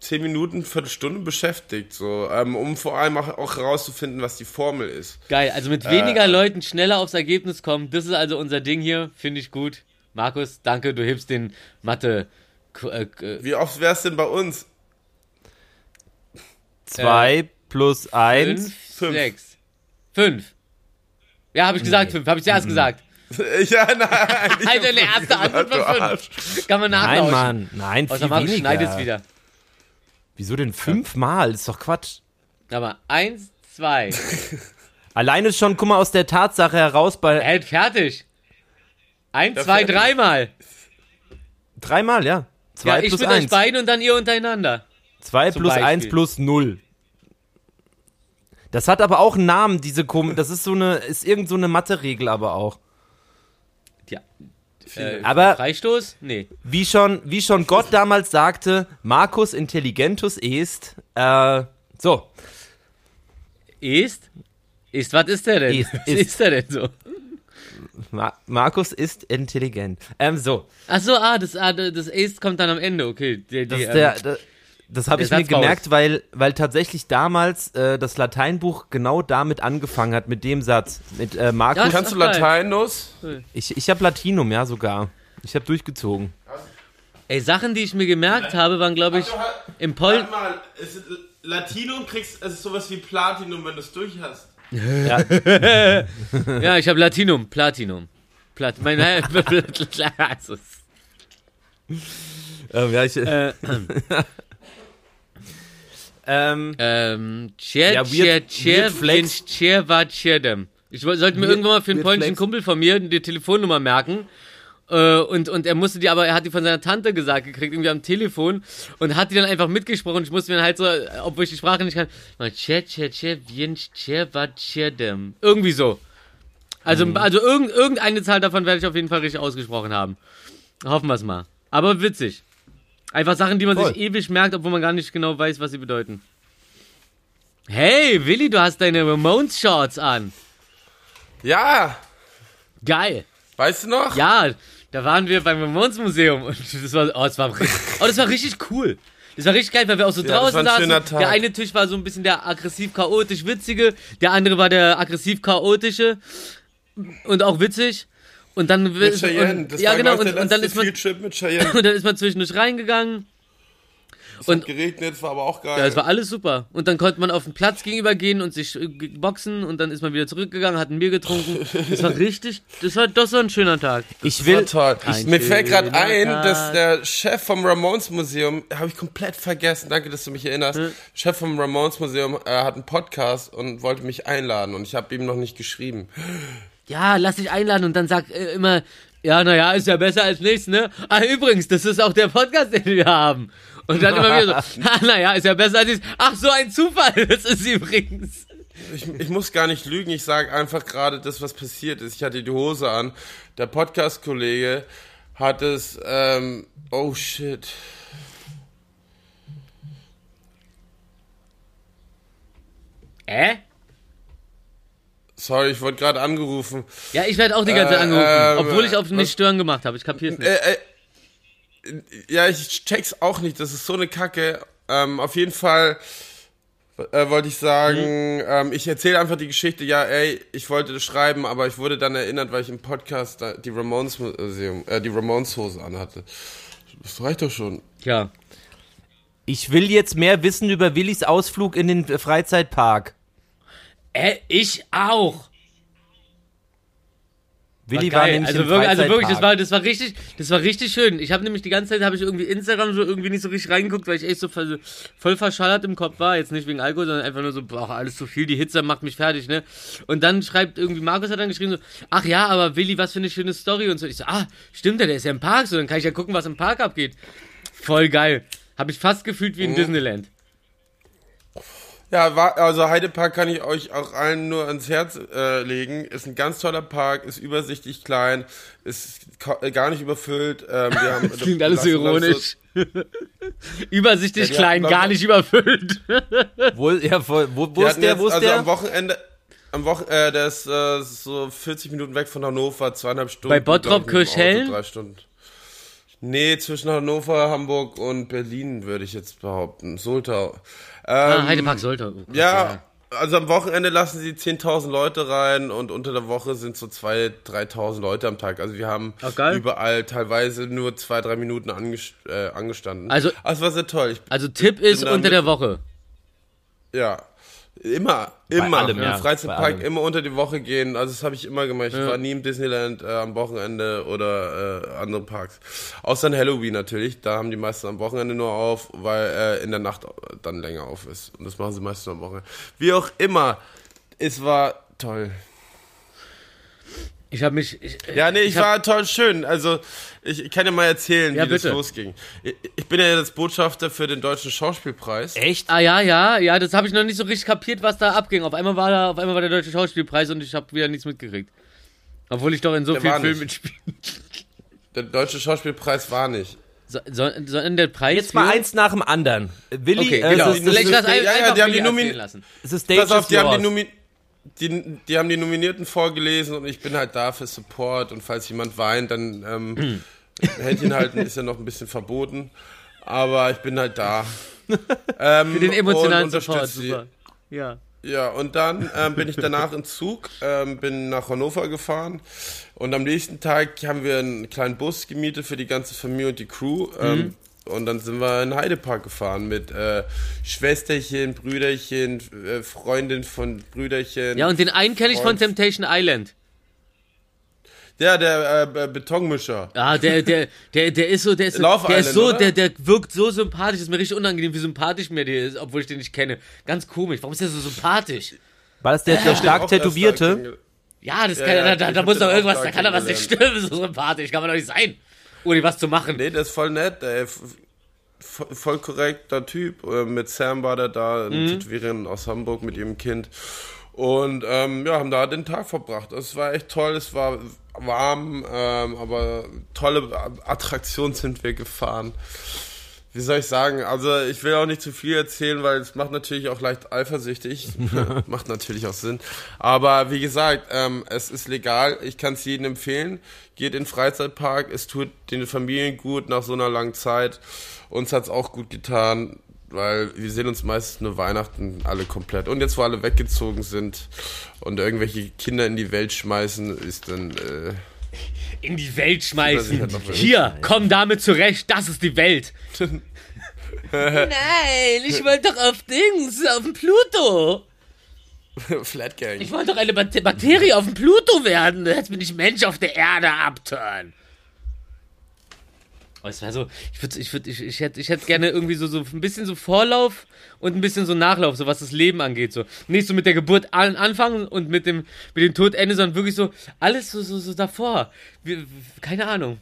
10 Minuten, Viertelstunde beschäftigt, so, ähm, um vor allem auch, auch herauszufinden, was die Formel ist. Geil, also mit weniger Leuten schneller aufs Ergebnis kommen. Das ist also unser Ding hier. Finde ich gut. Markus, danke, du hilfst den Mathe. Äh, äh, Wie oft wäre es denn bei uns? 2 plus 1. fünf, fünf. sechs. Fünf. Ja, habe ich gesagt, fünf. Habe ich zuerst gesagt. ja, nein. ich Alter, hab eine erste gesagt, Antwort Arsch. fünf. Kann man Nein, nachlauschen. Mann. Nein, viel Außer Markus weniger. schneidet es wieder. Wieso denn fünfmal? Ist doch Quatsch. Aber eins, zwei. Alleine schon, guck mal, aus der Tatsache heraus bei Hält fertig. Eins, Ja, zwei, dreimal. dreimal, ja. Ja, Zwei ich plus mit euch eins. beiden und dann ihr untereinander. Zwei zum plus Beispiel. eins plus null. Das hat aber auch einen Namen, diese Kom Das ist so eine, ist irgend so eine Mathe-Regel aber auch. Ja. Äh, Aber- Freistoß? Nee. Wie schon, wie schon Gott damals sagte, Marcus intelligentus est, äh, so, Ist? Ist, was ist der denn? Ist, was ist. ist der denn so? Ma Markus ist intelligent. Ähm, so, Ach so, ah, das, ah, das Ist kommt dann am Ende, okay. Das die, ist der, ähm, das, das habe ich mir gemerkt, weil, weil tatsächlich damals äh, das Lateinbuch genau damit angefangen hat, mit dem Satz. Mit äh, Markus. Ja, Kannst du. Lateinus? Ich, ich habe Latinum, ja, sogar. Ich habe durchgezogen. Ey, Sachen, die ich mir gemerkt habe, waren, glaube ich, im Polen. Warte mal, es ist, Latinum kriegst, es ist sowas wie Platinum, wenn du es durch hast. Ja, ich habe Latinum, Platinum. Plat mein, also, Ähm, ja, ich, äh, ähm, ähm, Ja, weird- Cher, weird flex. War. Ich sollte mir Weird- irgendwann mal für einen polnischen flex. Kumpel von mir die Telefonnummer merken. Äh, und, und er musste die aber, er hat die von seiner Tante gesagt gekriegt, irgendwie am Telefon und hat die dann einfach mitgesprochen. Ich musste mir dann halt so, obwohl ich die Sprache nicht kann, Cher war Cherdem. Irgendwie so. Also, Mhm. also irgend, irgendeine Zahl davon werde ich auf jeden Fall richtig ausgesprochen haben. Hoffen wir es mal. Aber witzig. Einfach Sachen, die man Voll. sich ewig merkt, obwohl man gar nicht genau weiß, was sie bedeuten. Hey, Willi, du hast deine Ramones-Shorts an. Ja, Geil. weißt du noch? Ja, da waren wir beim Ramones-Museum und das war, oh, das war, richtig- oh, das war richtig cool. Das war richtig geil, weil wir auch so Ja, das draußen war ein saßen. Tag. Der eine Tisch war so ein bisschen der aggressiv-chaotisch-witzige, der andere war der aggressiv-chaotische und auch witzig. Und dann Mit Cheyenne. und, Das ja war, genau ich, und, der und dann ist man mit Cheyenne. und dann ist man zwischendurch reingegangen. Es und- hat geregnet, es war aber auch geil. Ja, es war alles super. Und dann konnte man auf den Platz gegenüber gehen und sich äh, boxen und dann ist man wieder zurückgegangen, hat ein Bier getrunken. Das war richtig, das war, das war ein schöner Tag. Ich will, war toll. Ein Mir fällt gerade ein, Tag. dass der Chef vom Ramones Museum, habe ich komplett vergessen, danke, dass du mich erinnerst. Chef vom Ramones Museum äh, hat einen Podcast und wollte mich einladen und ich habe ihm noch nicht geschrieben. Ja, lass dich einladen und dann sag äh, immer, ja, naja, ist ja besser als nichts, ne? Ah, übrigens, das ist auch der Podcast, den wir haben. Und dann immer wieder so, ah, naja, ist ja besser als nichts. Ach, so ein Zufall, das ist übrigens. Ich, ich muss gar nicht lügen, ich sage einfach gerade das, was passiert ist. Ich hatte die Hose an. Der Podcast-Kollege hat es, ähm, oh shit. Äh? Sorry, ich wurde gerade angerufen. Ja, ich werde auch die ganze Zeit Äh, angerufen, ähm, obwohl ich auf was- nicht stören gemacht habe. Ich kapier's nicht. Äh, äh, ja, ich check's auch nicht. Das ist so eine Kacke. Ähm, auf jeden Fall äh, wollte ich sagen, ähm, ich erzähle einfach die Geschichte. Ja, ey, ich wollte das schreiben, aber ich wurde dann erinnert, weil ich im Podcast die Ramones Museum, äh, die Ramones Hose anhatte. Das reicht doch schon. Ja. ich will jetzt mehr wissen über Willis Ausflug in den Freizeitpark. Äh, ich auch. Willi War war, nämlich also wirklich, also wirklich, das war, das war richtig, das war richtig schön. Ich habe nämlich die ganze Zeit habe ich irgendwie Instagram so irgendwie nicht so richtig reingeguckt, weil ich echt so voll, voll verschallert im Kopf war. Jetzt nicht wegen Alkohol, sondern einfach nur so, boah, alles zu viel, die Hitze macht mich fertig, ne? Und dann schreibt irgendwie, Markus hat dann geschrieben so, ach ja, aber Willi, was für eine schöne Story und so. Ich so, ah, stimmt ja, der ist ja im Park, so, dann kann ich ja gucken, was im Park abgeht. Voll geil. Habe ich fast gefühlt wie in Disneyland. Ja, war, also Heidepark kann ich euch auch allen nur ans Herz äh, legen. Ist ein ganz toller Park, ist übersichtlich klein, ist äh, gar nicht überfüllt. Ähm, wir haben, Das klingt alles so ironisch. Übersichtlich Ja, klein, gar nicht überfüllt. Wo, ja, wo, wo, wo ist der? jetzt, Wo ist also der? am Wochenende, am Wochen, äh, der ist äh, so 40 Minuten weg von Hannover, zweieinhalb Stunden. Bei Bottrop, Kirchhellen? Drei Stunden. Nee, zwischen Hannover, Hamburg und Berlin, würde ich jetzt behaupten. Soltau. Ah, Ähm, Heidepark sollte. Oh Gott, Ja, also am Wochenende lassen sie 10.000 Leute rein und unter der Woche sind so 2.000, 3.000 Leute am Tag. Also wir haben Ach, überall teilweise nur zwei, drei Minuten angest äh, angestanden. Also- also war sehr toll. Ich, Also Tipp ist unter der Woche. ja, immer, immer. allem, Im ja, Freizeitpark immer unter die Woche gehen. Also das habe ich immer gemacht. Ich war nie im Disneyland äh, am Wochenende oder äh, andere Parks. Außer an Halloween natürlich. Da haben die meisten am Wochenende nur auf, weil äh, in der Nacht dann länger auf ist. Und das machen sie meistens am Wochenende. Wie auch immer, es war toll. Ich habe mich. Ich, Ja, nee, ich, ich hab- war toll schön. Also, ich, ich kann dir mal erzählen, Ja, wie das bitte. losging. Ich, ich bin ja jetzt Botschafter für den Deutschen Schauspielpreis. Echt? Ah ja, ja, ja, das habe ich noch nicht so richtig kapiert, was da abging. Auf einmal war da, auf einmal war der deutsche Schauspielpreis und ich habe wieder nichts mitgekriegt. Obwohl ich doch in so Der vielen Filmen mitspiele. Der Deutsche Schauspielpreis war nicht. So, so, denn der Preis Jetzt mal für- eins nach dem anderen. Willi, Okay, äh, genau. es, ist, es, ein, ja, ja, einfach die haben die Nomin- lassen. ist, es ist Pass auf, die haben die, yours. Die, die haben die Nominierten vorgelesen und ich bin halt da für Support und falls jemand weint, dann ähm, Händchen halten ist ja noch ein bisschen verboten. Aber ich bin halt da. Ähm, Für den emotionalen Support, super. Ja. Ja, und dann ähm, bin ich danach im Zug, ähm, bin nach Hannover gefahren und am nächsten Tag haben wir einen kleinen Bus gemietet für die ganze Familie und die Crew. Ähm, Mhm. Und dann sind wir in Heidepark gefahren mit äh, Schwesterchen, Brüderchen, äh, Freundin von Brüderchen. Ja, und den einen kenne ich von Temptation Island. Ja, der äh, Be- Betonmischer. Ah, der, der, der, der ist so, der ist, so- Love der ist Island, so, oder? der, der wirkt so sympathisch. Ist mir richtig unangenehm, wie sympathisch mir der ist, obwohl ich den nicht kenne. Ganz komisch. Warum ist der so sympathisch? War das der, der stark da Tätowierte? Ja, das Ja, kann, ja, da, da, da muss doch irgendwas, da kann doch was nicht stimmen, so sympathisch, kann man doch nicht sein. Ohne was zu machen. Nee, der ist voll nett, ey. Voll korrekter Typ. Äh, Mit Sam war der da, Mhm. Tätowiererin aus Hamburg mit ihrem Kind. Und ähm, ja, haben da den Tag verbracht. Es war echt toll, es war warm, ähm, aber tolle Attraktionen sind wir gefahren. Wie soll ich sagen? Also ich will auch nicht zu viel erzählen, weil es macht natürlich auch leicht eifersüchtig. macht natürlich auch Sinn. Aber wie gesagt, ähm, es ist legal. Ich kann es jedem empfehlen. Geht in den Freizeitpark. Es tut den Familien gut nach so einer langen Zeit. Uns hat's auch gut getan, weil wir sehen uns meistens nur Weihnachten alle komplett. Und jetzt, wo alle weggezogen sind und irgendwelche Kinder in die Welt schmeißen, ist dann... Äh, In die Welt schmeißen. halt Hier, komm damit zurecht, das ist die Welt. Nein, ich wollte doch auf Dings, auf dem Pluto. Flat Gang. Ich wollte doch eine Bak- Bakterie auf dem Pluto werden. Jetzt bin ich Mensch auf der Erde abturn. Oh, es war so, ich würde, ich würde, ich, ich hätte, ich hätte gerne irgendwie so, so ein bisschen so Vorlauf und ein bisschen so Nachlauf, so was das Leben angeht, so. Nicht so mit der Geburt an, anfangen und mit dem, mit dem Tod Ende, sondern wirklich so, alles so, so, so davor. Wie, keine Ahnung.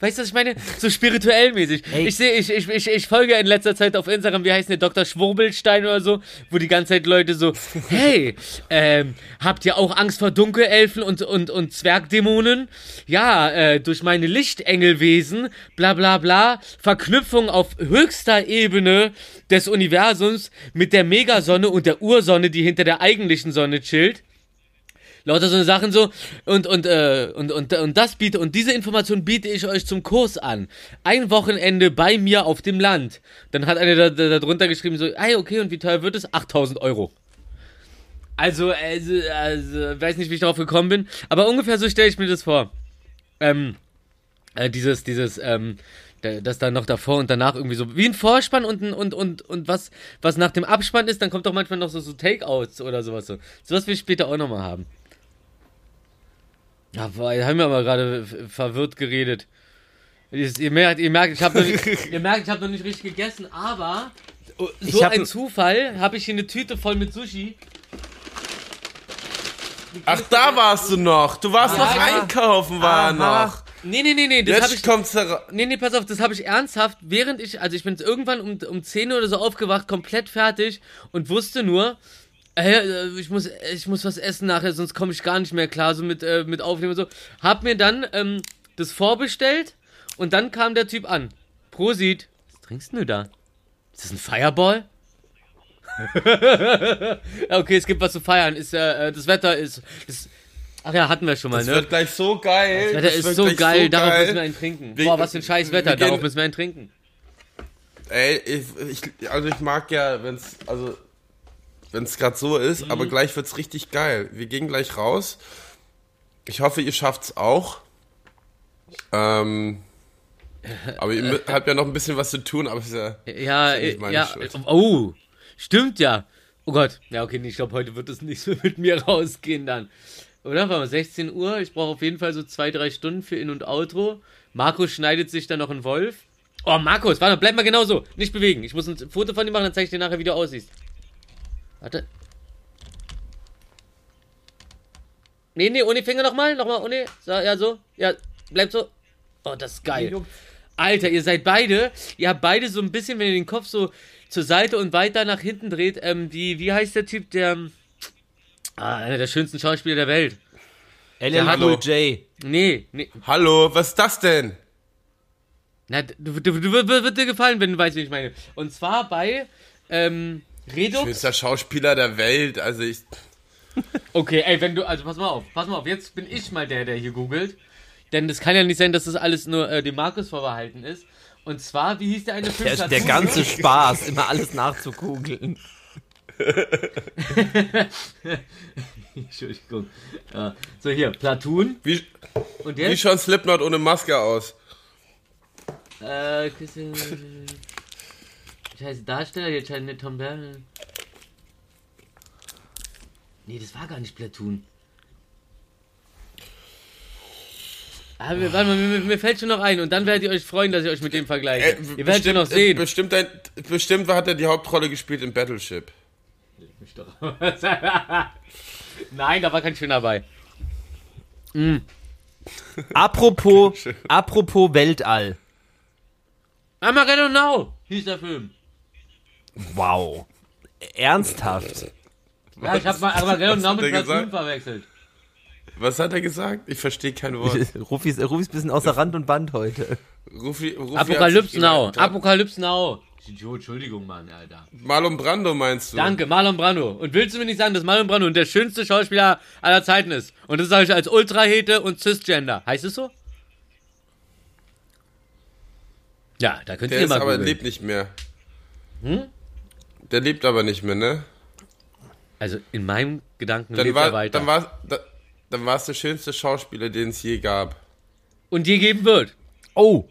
Weißt du, was ich meine? So spirituell mäßig. Ey. Ich sehe, ich, ich, ich, ich folge in letzter Zeit auf Instagram, wie heißt der Dr. Schwurbelstein oder so, wo die ganze Zeit Leute so, hey, ähm, habt ihr auch Angst vor Dunkelelfen und, und, und Zwergdämonen? Ja, äh, durch meine Lichteningelwesen, bla bla bla, Verknüpfung auf höchster Ebene des Universums mit der Megasonne und der Ursonne, die hinter der eigentlichen Sonne chillt. Lauter so Sachen so und und äh, und und und das biete und diese Information biete ich euch zum Kurs an. Ein Wochenende bei mir auf dem Land. Dann hat einer da, da, da drunter geschrieben so, hey okay und wie teuer wird es? 8000 Euro. Also also also weiß nicht wie ich darauf gekommen bin, aber ungefähr so stelle ich mir das vor. Ähm, äh, dieses dieses ähm da- das dann noch davor und danach irgendwie so wie ein Vorspann und und und und was was nach dem Abspann ist, dann kommt doch manchmal noch so so Takeouts oder sowas so. Sowas will ich später auch noch mal haben. Ja, da haben wir aber gerade verwirrt geredet. Ihr, merkt, ihr merkt, ich habe noch, nicht- ihr merkt, ich habe noch nicht richtig gegessen, aber so Ich hab ein Zufall habe ich hier eine Tüte voll mit Sushi. Ach, da warst du noch. Du warst Ja, noch ja. einkaufen, war Aha. noch. Nee, nee, nee, nee, das habe Jetzt ich kommt's heraus. Nee, nee, pass auf, das habe ich ernsthaft, während ich, also ich bin irgendwann um, um 10 Uhr oder so aufgewacht, komplett fertig und wusste nur, ich muss, ich muss was essen nachher, sonst komme ich gar nicht mehr klar, so mit, äh, mit Aufnehmen und so. Hab mir dann ähm, das vorbestellt und dann kam der Typ an. Prosit. Was trinkst du da? Ist das ein Fireball? okay, es gibt was zu feiern. Ist, äh, äh, das Wetter ist, ist. Ach ja, hatten wir schon mal, Das ne? wird gleich so geil. Das Wetter ist wird so geil, darauf geil. müssen wir einen trinken. Wir- Boah, was für ein scheiß Wetter, darauf müssen wir einen trinken. Ey, ich, ich, also ich mag ja, wenn's, also, wenn's gerade so ist, Mhm. aber gleich wird's richtig geil. Wir gehen gleich raus. Ich hoffe, ihr schafft's auch. Ähm, aber ihr mü- habt ja noch ein bisschen was zu tun, aber es ist ja, Ja, Ist ja nicht äh, meine ja, Schuld. oh, stimmt ja. Oh Gott, ja, okay, ich glaube, heute wird es nicht so mit mir rausgehen dann. Oder? Warte mal, 16 Uhr, ich brauche auf jeden Fall so zwei, drei Stunden für In- und Outro. Markus schneidet sich dann noch einen Wolf. Oh, Markus, warte, bleib mal genau so. Nicht bewegen. Ich muss ein Foto von dir machen, dann zeige ich dir nachher, wie du aussiehst. Warte. Nee, nee, ohne Finger nochmal, nochmal, ohne. So, ja, so. Ja, bleib so. Oh, das ist geil. Alter, ihr seid beide, ihr habt beide so ein bisschen, wenn ihr den Kopf so zur Seite und weiter nach hinten dreht, ähm, die, wie heißt der Typ, der, ähm, ah, einer der schönsten Schauspieler der Welt. LL hallo. J. Nee, nee, hallo, was ist das denn? na, du, du, du, du, wird dir gefallen, wenn du weißt, wie ich meine. Und zwar bei, ähm, Redux. Schönster Schauspieler der Welt, also ich, Okay, ey, wenn du, also pass mal auf, pass mal auf, jetzt bin ich mal der, der hier googelt. Denn das kann ja nicht sein, dass das alles nur äh, dem Markus vorbehalten ist. Und zwar, wie hieß der eine Film? Der, der ganze Spaß, immer alles nachzukugeln. Entschuldigung. Ja. So, hier, Platoon. wie, Und wie jetzt? schaut Slipknot ohne Maske aus? Äh, Heiße Darsteller, jetzt scheint nicht Tom Bell. Nee, das war gar nicht Platoon. Aber Ah, warte mal, mir, mir fällt schon noch ein und dann werdet ihr euch freuen, dass ich euch mit dem vergleiche. Äh, ihr werdet schon noch sehen. Äh, bestimmt, ein, bestimmt hat er die Hauptrolle gespielt in Battleship. Mich doch. Nein, da war kein schöner dabei. Apropos, apropos Weltall. Armageddon Now hieß der Film. Wow. Ernsthaft. Ja, ich hab mal Armageddon hat mit der Platoon gesagt? verwechselt. Was hat er gesagt? Ich verstehe kein Wort. Rufis, Rufis bisschen außer Rand und Band heute. Rufi, Rufi Apokalypse Now. Apokalypse Now. Entschuldigung, Mann, Alter. Marlon Brando meinst du? Danke, Marlon Brando. Und willst du mir nicht sagen, dass Marlon Brando der schönste Schauspieler aller Zeiten ist? Und das sage ich als Ultrahete und Cisgender. Heißt es so? Ja, da könnt Der ihr ist mal aber googeln. lebt nicht mehr. Der lebt aber nicht mehr, ne? Also in meinem Gedanken Dann lebt er war, weiter. dann war, da, dann war es der schönste Schauspieler, den es je gab. und je geben wird. Oh,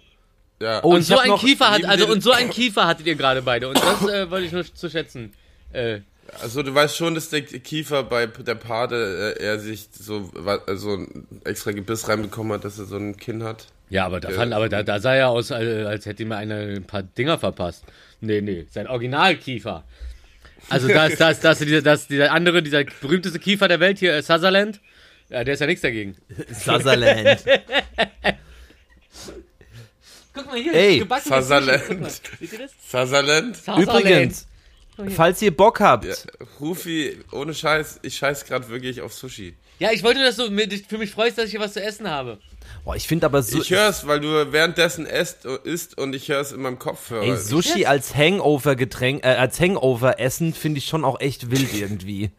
Ja. Oh, Und so ein Kiefer hat, also und so ein Kiefer hattet ihr gerade beide. Und das äh, wollte ich nur zu schätzen. Äh, Also du weißt schon, dass der Kiefer bei der Pate äh, er sich so, wa- so ein extra Gebiss reinbekommen hat, dass er so ein Kinn hat. ja, aber da, fand, aber da, da sah er aus, als, als hätte ihm einer ein paar Dinger verpasst. Nee, nee, sein Originalkiefer. Also das, das, das, dieser, das, dieser andere, dieser berühmteste Kiefer der Welt hier, äh, Sutherland, ja, der ist ja nichts dagegen. Sutherland. Guck mal hier, Ey, ihr das? Sutherland. Sutherland. Übrigens, falls ihr Bock habt, Ja, Rufi, ohne Scheiß, ich scheiß gerade wirklich auf Sushi. Ja, ich wollte, dass du dich für mich freust, dass ich hier was zu essen habe. boah, ich finde aber so, Ich hör's, weil du währenddessen esst, isst und ich hör's in meinem Kopfhörer. ey, Sushi als Hangover-Getränk, äh, als Hangover-Essen finde ich schon auch echt wild irgendwie.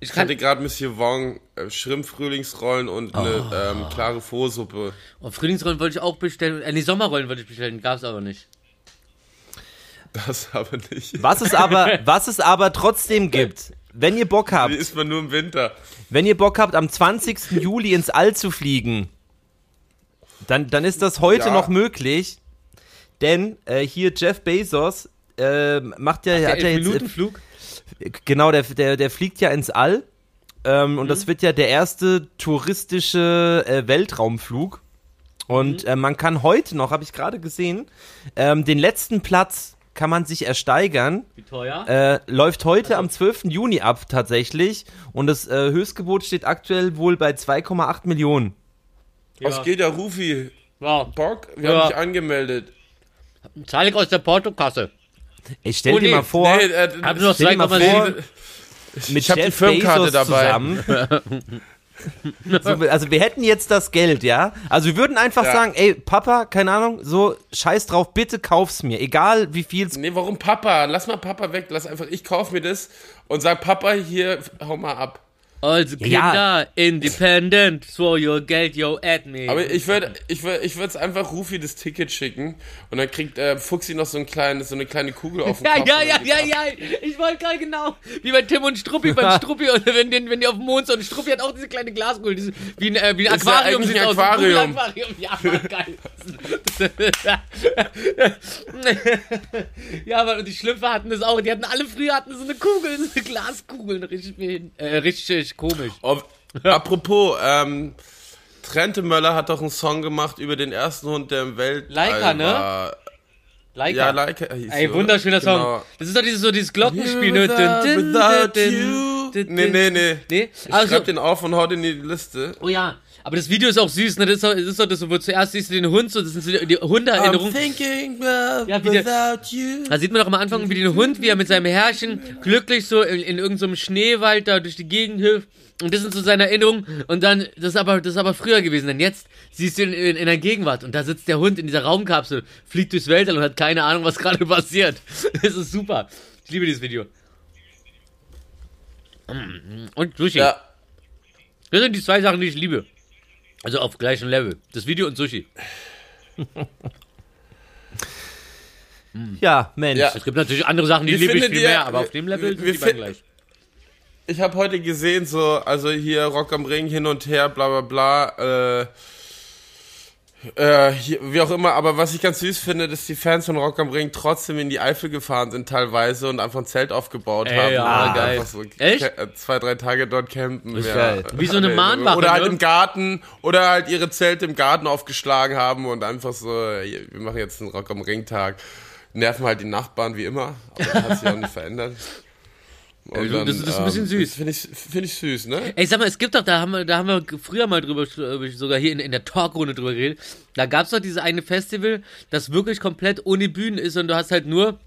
Ich ich hatte gerade Monsieur Wong äh, Schrimp-Frühlingsrollen und eine ähm, klare Pho-Suppe. oh, Frühlingsrollen wollte ich auch bestellen. Äh, nee, Sommerrollen wollte ich bestellen, gab's aber nicht. Das aber nicht. Was es aber, was es aber trotzdem gibt, wenn ihr Bock Die habt, isst man nur im Winter. wenn ihr Bock habt, am 20. Juli ins All zu fliegen, dann, dann ist das heute Ja. noch möglich. Denn äh, hier Jeff Bezos äh, macht ja, Der hat ja jetzt, Elf-Minuten-Flug? äh, genau, der, der, der fliegt ja ins All. Ähm, und Mhm. das wird ja der erste touristische äh, Weltraumflug. Und Mhm. äh, man kann heute noch, habe ich gerade gesehen, ähm, den letzten Platz kann man sich ersteigern. Wie teuer? Äh, läuft heute am 12. Juni ab tatsächlich. Und das äh, Höchstgebot steht aktuell wohl bei 2,8 Millionen. Was geht da, Rufi? Ja. Bock? Wir Ja. haben dich angemeldet. Zahle ich aus der Portokasse. Ich stell Oh, dir nee. mal vor, Nee, äh, Hab nur stell dir mal 2,7. vor, mit ich hab die Jeff Firmenkarte Bezos dabei. zusammen. so, also wir hätten jetzt das Geld, ja? Also wir würden einfach Ja. sagen, ey, Papa, keine Ahnung, so scheiß drauf, bitte kauf's mir, egal wie viel's. Nee, warum Papa? Lass mal Papa weg. Lass einfach, ich kauf mir das und sag Papa hier, hau mal ab. Also Ja. Kinder, independent, throw your Geld, yo, at me. Aber ich würde ich würd, ich würd's einfach Rufi das Ticket schicken und dann kriegt äh, Fuchsi noch so, ein kleines, so eine kleine Kugel auf den ja, Kopf. ja, ja, ja, ab. ja. Ich wollte gerade genau. Wie bei Tim und Struppi beim Struppi und wenn die, wenn die auf dem Mond sind Struppi hat auch diese kleine Glaskugel, diese, wie ein, äh, wie ein ja Aquarium eigentlich sieht's ein aus. Aquarium. Aquarium. Ja, Mann, geil. ja, aber die Schlümpfe hatten das auch. Die hatten alle früher hatten so eine Kugel, so eine Glaskugel. Richtig, äh, richtig komisch. Ob, apropos, ähm, Trente Möller hat doch einen Song gemacht über den ersten Hund, der im Welt Leica, ne? Leica. Ja, Leica hieß Ey, wunderschöner? Song. Genau. Das ist doch dieses, so dieses Glockenspiel. ne? Without, without you. Nee, nee, nee. Nee? Ich Also, schreib den auf und hau den in die Liste. oh ja. Aber das Video ist auch süß, ne? Das ist doch, das, ist doch das, wo zuerst siehst du den Hund, so, das sind so die, die Hundeerinnerungen. thinking Ja, wie der-. Da sieht man doch am Anfang, wie den Hund, wie er mit seinem Herrchen glücklich so in, in irgendeinem Schneewald da durch die Gegend hüpft. Und das sind so seine Erinnerungen. Und dann, das ist aber, das ist aber früher gewesen. Denn jetzt siehst du ihn in, in der Gegenwart. Und da sitzt der Hund in dieser Raumkapsel, fliegt durchs Weltall und hat keine Ahnung, was gerade passiert. Das ist super. Ich liebe dieses Video. Und Sushi. Ja, Das sind die zwei Sachen, die ich liebe. Also auf gleichem Level. Das Video und Sushi. Ja, Mensch. Ja. Es gibt natürlich andere Sachen, die Wie liebe ich viel ihr- mehr, aber auf dem Level sind wie die beiden gleich. ich habe heute gesehen, so, also hier Rock am Ring hin und her, bla bla bla, äh, äh, hier, wie auch immer, aber was ich ganz süß finde, dass die Fans von Rock am Ring trotzdem in die Eifel gefahren sind teilweise und einfach ein Zelt aufgebaut Ey, haben. ja, und geil. Einfach so Echt? zwei, drei Tage dort campen. Ist ja. geil. Wie so eine Mahnwache, Oder halt ne? im Garten, oder halt ihre Zelte im Garten aufgeschlagen haben und einfach so, wir machen jetzt einen Rock am Ring Tag. Nerven halt die Nachbarn wie immer, aber das hat sich auch nicht verändert. Und Ja, das- das ist ein bisschen süß. das Finde ich, finde ich süß, ne? Ey, sag mal, es gibt doch, da haben wir, da haben wir früher mal drüber, äh, sogar hier in, in der Talkrunde drüber geredet. Da gab's doch diese eine Festival, das wirklich komplett ohne Bühnen ist und du hast halt nur,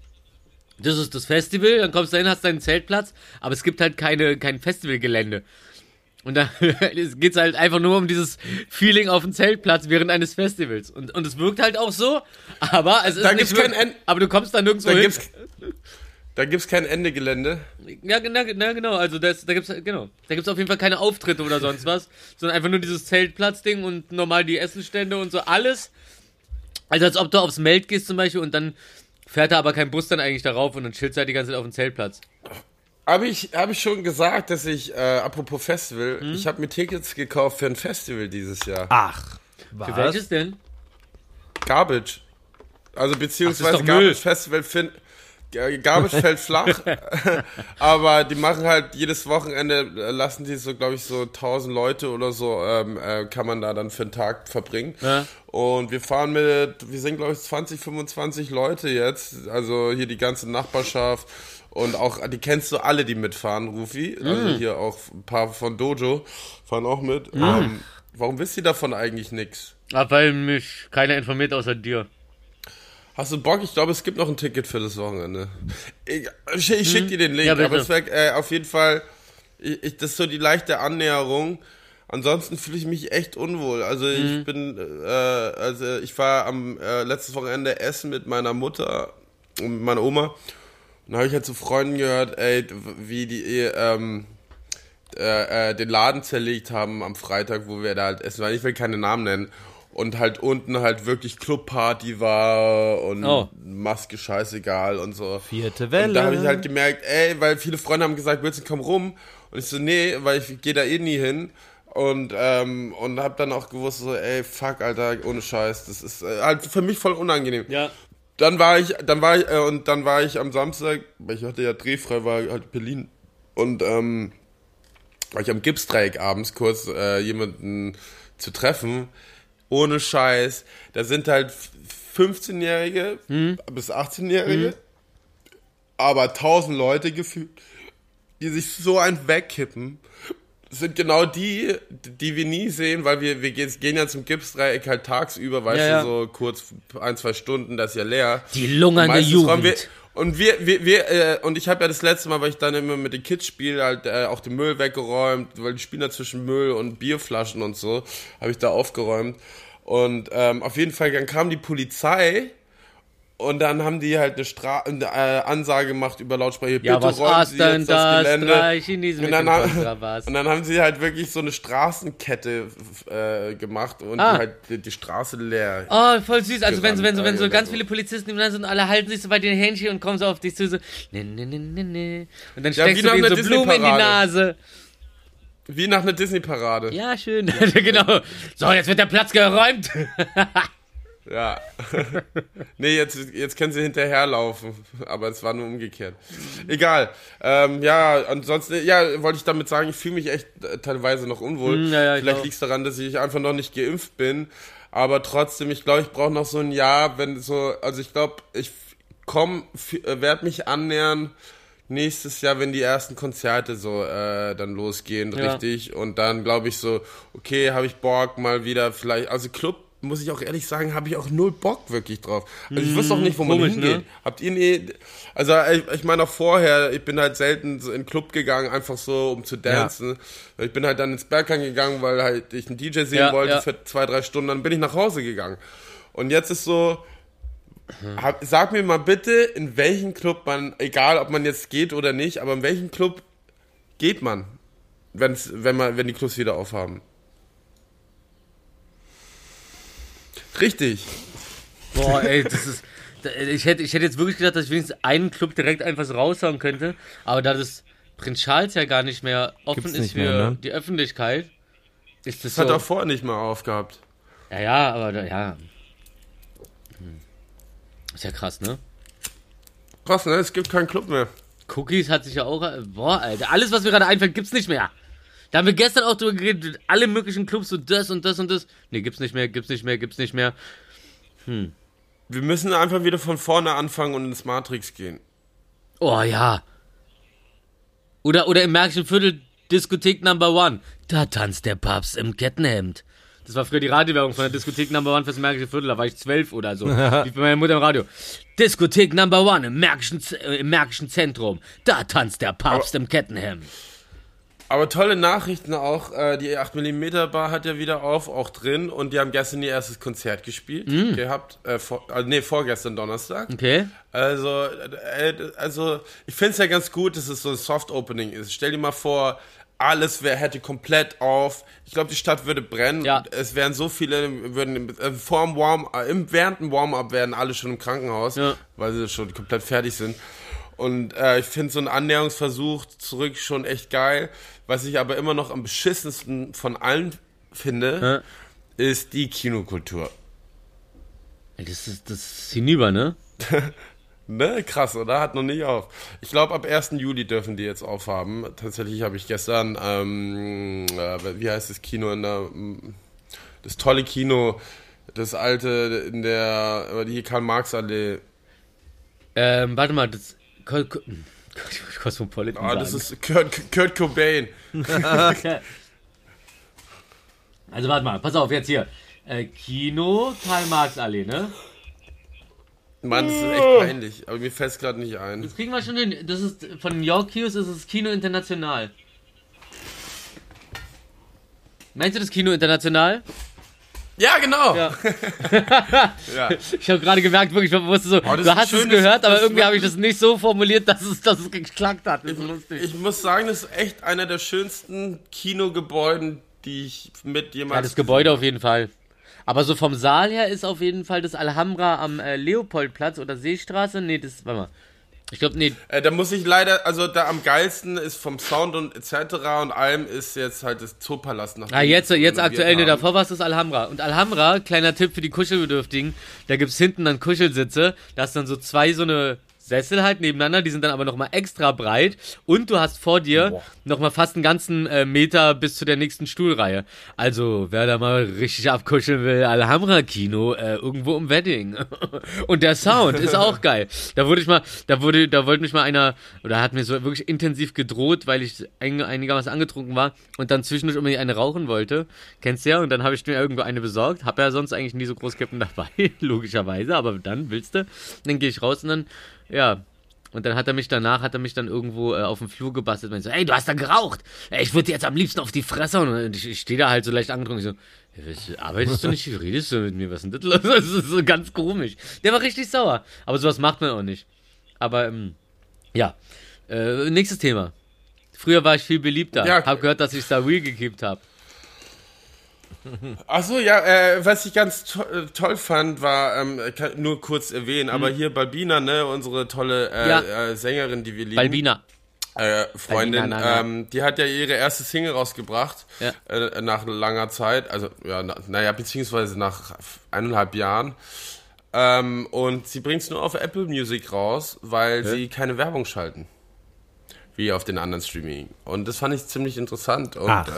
das ist das Festival, dann kommst du dahin, hast deinen Zeltplatz, aber es gibt halt keine, kein Festivalgelände. Und da geht's halt einfach nur um dieses Feeling auf dem Zeltplatz während eines Festivals. Und, und es wirkt halt auch so, aber es ist Da nicht gibt's kein End- Aber du kommst da nirgendwo Da hin. gibt's, da gibt's kein Ende Gelände. Ja, genau, ja, genau. Also das, da gibt's genau. Da gibt's auf jeden Fall keine Auftritte oder sonst was, sondern einfach nur dieses Zeltplatzding und normal die Essenstände und so alles. Also als ob du aufs Meld gehst zum Beispiel und dann fährt da aber kein Bus dann eigentlich darauf und dann chillst du halt die ganze Zeit auf dem Zeltplatz. Habe ich, hab ich schon gesagt, dass ich, äh, apropos Festival, Hm? ich habe mir Tickets gekauft für ein Festival dieses Jahr. Ach, Für was? welches denn? Garbage. Also beziehungsweise Ach, Garbage Müll. Festival find, G- Garbage fällt flach, aber die machen halt jedes Wochenende, äh, lassen die so, glaube ich, so 1000 Leute oder so, ähm, äh, kann man da dann für einen Tag verbringen. Ja. Und wir fahren mit, wir sind, glaube ich, 20, 25 Leute jetzt, also hier die ganze Nachbarschaft und auch, die kennst du alle, die mitfahren, Rufi, also hier auch ein paar von Dojo fahren auch mit. Ähm, warum wisst ihr davon eigentlich nichts? Weil mich keiner informiert außer dir. Hast du Bock? Ich glaube, es gibt noch ein Ticket für das Wochenende. Ich, ich, schick dir den Link, Ja, aber es wäre äh, auf jeden Fall, ich, ich, das ist so die leichte Annäherung. Ansonsten fühle ich mich echt unwohl. Also ich bin, äh, also ich war am äh, letztes Wochenende essen mit meiner Mutter und mit meiner Oma. Und da habe ich halt zu Freunden gehört, ey, wie die ähm, äh, äh, den Laden zerlegt haben am Freitag, wo wir da halt essen waren. Ich will keine Namen nennen. Und halt unten halt wirklich Clubparty war und Oh. Maske scheißegal und so. Vierte Welle. Und da habe ich halt gemerkt, ey, weil viele Freunde haben gesagt, willst du komm rum? Und ich so, nee, weil ich gehe da eh nie hin. Und, ähm, und hab dann auch gewusst, so, ey, fuck, Alter, ohne Scheiß. Das ist äh, halt für mich voll unangenehm. Ja. Dann war ich, dann war ich, äh, und dann war ich am Samstag, weil ich hatte ja drehfrei, war halt in Berlin. Und ähm, war ich am Gipsdreieck abends kurz äh, jemanden zu treffen. Ohne Scheiß. Da sind halt 15-Jährige bis 18-Jährige, aber 1000 Leute gefühlt, die sich so ein wegkippen. Das sind genau die, die wir nie sehen, weil wir, wir gehen ja zum Gipsdreieck halt tagsüber, weißt Ja, ja. du, so kurz ein, zwei Stunden, das ist ja leer. Die lungernde Meistens Jugend. Und wir, wir, wir äh, und ich habe ja das letzte Mal, weil ich dann immer mit den Kids spiele, halt äh, auch den Müll weggeräumt, weil die spielen da zwischen Müll und Bierflaschen und so, habe ich da aufgeräumt. Und ähm, auf jeden Fall, dann kam die Polizei und dann haben die halt eine, Stra äh, Ansage gemacht über Lautsprecher, Ja, bitte was räumen Sie denn jetzt das das Gelände. Chinesen Und dann, haben, und dann haben sie halt wirklich so eine Straßenkette äh, gemacht und Ah. halt die, die Straße leer. Oh, voll süß. Also wenn so, wenn so, wenn so ganz viele Polizisten nebeneinander sind und alle halten sich so bei den Händchen und kommen so auf dich zu, so, ne, ne, ne, ne, ne. Und dann Ja, steckst wie du denen so Blumen in die. Nase. Wie nach einer Disney-Parade. Ja, schön. genau. So, jetzt wird der Platz geräumt. Ja. nee, jetzt, jetzt können sie hinterherlaufen. Aber es war nur umgekehrt. Egal. Ähm, ja, ansonsten, ja, wollte ich damit sagen, ich fühle mich echt äh, teilweise noch unwohl. Hm, ja, ja, ich Vielleicht liegt es daran, dass ich einfach noch nicht geimpft bin. Aber trotzdem, ich glaube, ich brauche noch so ein Jahr, wenn so, also ich glaube, ich komm, werde mich annähern nächstes Jahr, wenn die ersten Konzerte so äh, dann losgehen, Ja. richtig. Und dann glaube ich so, okay, habe ich Bock mal wieder vielleicht, also Club, muss ich auch ehrlich sagen, habe ich auch null Bock wirklich drauf. Also ich wüsste auch nicht, wo man komisch, hingeht. ne? Habt ihr nie, also ich, ich meine auch vorher, ich bin halt selten so in den Club gegangen, einfach so, um zu dancen. Ich bin halt dann ins Berghain gegangen, weil halt ich einen DJ sehen Ja, wollte ja. für zwei, drei Stunden, dann bin ich nach Hause gegangen. Und jetzt ist so, hab, sag mir mal bitte, in welchen Club man, egal ob man jetzt geht oder nicht, aber in welchen Club geht man, wenn's, wenn man, wenn die Clubs wieder aufhaben? Richtig. Boah, ey, das ist. Ich hätte, ich hätte jetzt wirklich gedacht, dass ich wenigstens einen Club direkt einfach so raushauen könnte. Aber da das Prinz Charles ja gar nicht mehr offen Gibt's ist nicht für mehr, ne? die Öffentlichkeit, ist das Das hat so. er vorher nicht mal aufgehabt. Ja, ja, aber da, ja. Hm. Ist ja krass, ne? Krass, ne? Es gibt keinen Club mehr. Cookies hat sich ja auch. Boah, Alter, alles, was mir gerade einfällt, gibt's nicht mehr. Da haben wir gestern auch drüber geredet, alle möglichen Clubs, so das und das und das. Nee, gibt's nicht mehr, gibt's nicht mehr, gibt's nicht mehr. Wir müssen einfach wieder von vorne anfangen und ins Matrix gehen. Oh ja. Oder, oder im Märkischen Viertel Diskothek Number One. Da tanzt der Papst im Kettenhemd. Das war früher die Radiowerbung von der Diskothek Number One fürs Märkische Viertel. Da war ich zwölf oder so. wie bei meiner Mutter im Radio. Diskothek Number One im Märkischen, äh, im Märkischen Zentrum. Da tanzt der Papst im Kettenhemd. Aber tolle Nachrichten auch. Äh, die 8mm Bar hat ja wieder auf, auch drin. Und die haben gestern ihr erstes Konzert gespielt gehabt. Äh, vor, äh, nee, vorgestern Donnerstag. Okay. Also, äh, also ich finde es ja ganz gut, dass es so ein Soft-Opening ist. Stell dir mal vor, alles wär, hätte komplett auf. Ich glaube, die Stadt würde brennen. Ja. Es wären so viele, würden äh, vor dem Warm, äh, im, während dem Warm-up werden alle schon im Krankenhaus, Ja. weil sie schon komplett fertig sind. Und äh, ich finde so ein Annäherungsversuch zurück schon echt geil. Was ich aber immer noch am beschissensten von allen finde, ist die Kinokultur. Das ist, das ist hinüber, ne? Ne, krass, oder? Hat noch nicht auf. Ich glaube, ab 1. Juli dürfen die jetzt aufhaben. Tatsächlich habe ich gestern, ähm, äh, wie heißt das Kino in der, das tolle Kino, das alte in der, die Karl-Marx-Allee. Ähm, warte mal, das. Cosmopolitan. Ah, das ist Kurt, Kurt Cobain. Also warte mal, pass auf, jetzt hier. Äh, Kino, Karl-Marx-Allee, ne? Mann, das ist echt peinlich, aber mir fällt es gerade nicht ein. Das kriegen wir schon hin. Das ist von York Kios ist es Kino International. Meinst du das Kino International? Ja, genau. Ja. Ja. Ich habe gerade gemerkt, wirklich, ich wusste so, Oh, du hast schön, es gehört, das- aber das irgendwie habe ich das nicht so formuliert, dass es, dass es geklackt hat. Das ist lustig. Ich muss sagen, das ist echt einer der schönsten Kinogebäuden, die ich mit jemals. Ja, das Gebäude auf jeden Fall. Aber so vom Saal her ist auf jeden Fall das Alhambra am äh, Leopoldplatz oder Seestraße. Nee, das, warte mal. Ich glaube, nee, Äh, da muss ich leider, also da am geilsten ist vom Sound und etc. und allem ist jetzt halt das Zoopalast nach Ah, jetzt, jetzt aktuell, haben. davor war es das Alhambra. Und Alhambra, kleiner Tipp für die Kuschelbedürftigen, da gibt's hinten dann Kuschelsitze, da hast dann so zwei so eine Sessel halt nebeneinander, die sind dann aber nochmal extra breit und du hast vor dir Boah. nochmal fast einen ganzen äh, Meter bis zu der nächsten Stuhlreihe. Also, wer da mal richtig abkuscheln will, Alhambra-Kino, äh, irgendwo im Wedding. und der Sound ist auch geil. Da wurde ich mal, da wurde, da wollte mich mal einer, oder hat mir so wirklich intensiv gedroht, weil ich ein, einigermaßen angetrunken war und dann zwischendurch unbedingt eine rauchen wollte. Kennst du ja? Und dann habe ich mir irgendwo eine besorgt. Hab ja sonst eigentlich nie so Großkippen dabei, logischerweise, aber dann willst du. Dann gehe ich raus und dann, ja. Und dann hat er mich danach, hat er mich dann irgendwo äh, auf dem Flur gebastelt und so, ey, du hast da geraucht. Ey, ich würde dir jetzt am liebsten auf die Fresse hauen. Und ich, ich stehe da halt so leicht angetrunken. Ich so, arbeitest du nicht? Wie redest du mit mir? Was ist denn das? Das ist so ganz komisch. Der war richtig sauer. Aber sowas macht man auch nicht. Aber, ähm, ja. Äh, nächstes Thema. Früher war ich viel beliebter. Ja. Hab gehört, dass ich da Wheel gekippt habe. Achso, ja, äh, was ich ganz to äh, toll fand, war, ähm, nur kurz erwähnen, aber hier Balbina, ne, unsere tolle äh, Mhm. Ja. äh, Sängerin, die wir lieben. Balbina. äh, Freundin, Balbina, na, na. ähm, die hat ja ihre erste Single rausgebracht, Ja. äh, nach langer Zeit, also, ja, na, naja, beziehungsweise nach eineinhalb Jahren. Ähm, und sie bringt es nur auf Apple Music raus, weil sie keine Werbung schalten. Wie auf den anderen Streaming. Und das fand ich ziemlich interessant. Und, Ach.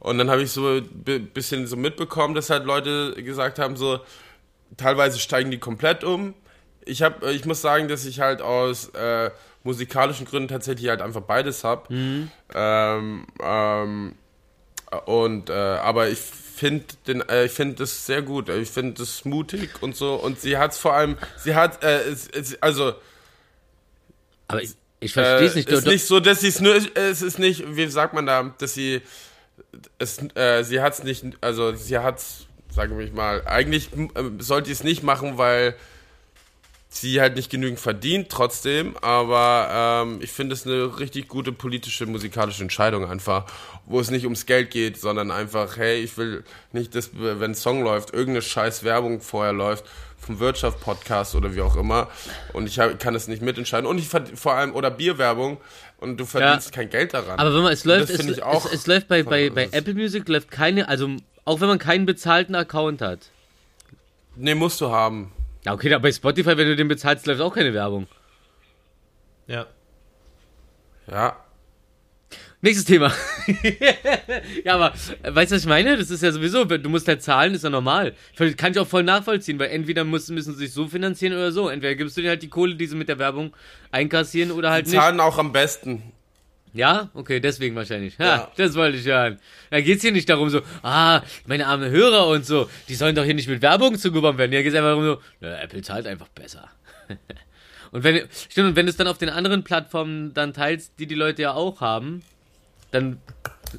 Äh, und dann habe ich so ein bisschen so mitbekommen, dass halt Leute gesagt haben, so, teilweise steigen die komplett um. Ich hab, ich muss sagen, dass ich halt aus äh, musikalischen Gründen tatsächlich halt einfach beides hab. Mhm. Ähm, ähm, und äh, aber ich finde den, äh, ich finde das sehr gut. Ich finde das mutig und so. Und sie hat vor allem, sie hat, äh, es, es, also Aber ich, ich verstehe es äh, nicht. ist Du- nicht so, dass sie es nur, es ist nicht, wie sagt man da, dass sie, es, äh, sie hat es nicht, also sie hat sagen wir mal, eigentlich äh, sollte ich es nicht machen, weil sie halt nicht genügend verdient, trotzdem, aber ähm, ich finde es eine richtig gute politische, musikalische Entscheidung einfach, wo es nicht ums Geld geht, sondern einfach, hey, ich will nicht, dass, wenn ein Song läuft, irgendeine scheiß Werbung vorher läuft, vom Wirtschaft-Podcast oder wie auch immer, und ich hab, kann es nicht mitentscheiden, und ich vor allem, oder Bierwerbung, und du verdienst kein Geld daran. Aber wenn man, es läuft, es, es, auch es läuft bei, bei, bei Apple Music läuft keine, also auch wenn man keinen bezahlten Account hat. nee, musst du haben. Ja, okay, aber bei Spotify, wenn du den bezahlst, läuft auch keine Werbung. Ja. Ja. Nächstes Thema. ja, aber äh, weißt du, was ich meine? Das ist ja sowieso, du musst halt zahlen, ist ja normal. Kann ich auch voll nachvollziehen, weil entweder müssen, müssen sie sich so finanzieren oder so. Entweder gibst du dir halt die Kohle, die sie mit der Werbung einkassieren oder halt nicht. Zahlen auch am besten. Ja? Okay, deswegen wahrscheinlich. Ha, Ja. das wollte ich hören. Da geht's hier nicht darum so, ah, meine armen Hörer und so, die sollen doch hier nicht mit Werbung zugeworfen werden. Hier geht's einfach darum so, na, Apple zahlt einfach besser. und wenn, stimmt, und wenn du es dann auf den anderen Plattformen dann teilst, die die Leute ja auch haben, dann,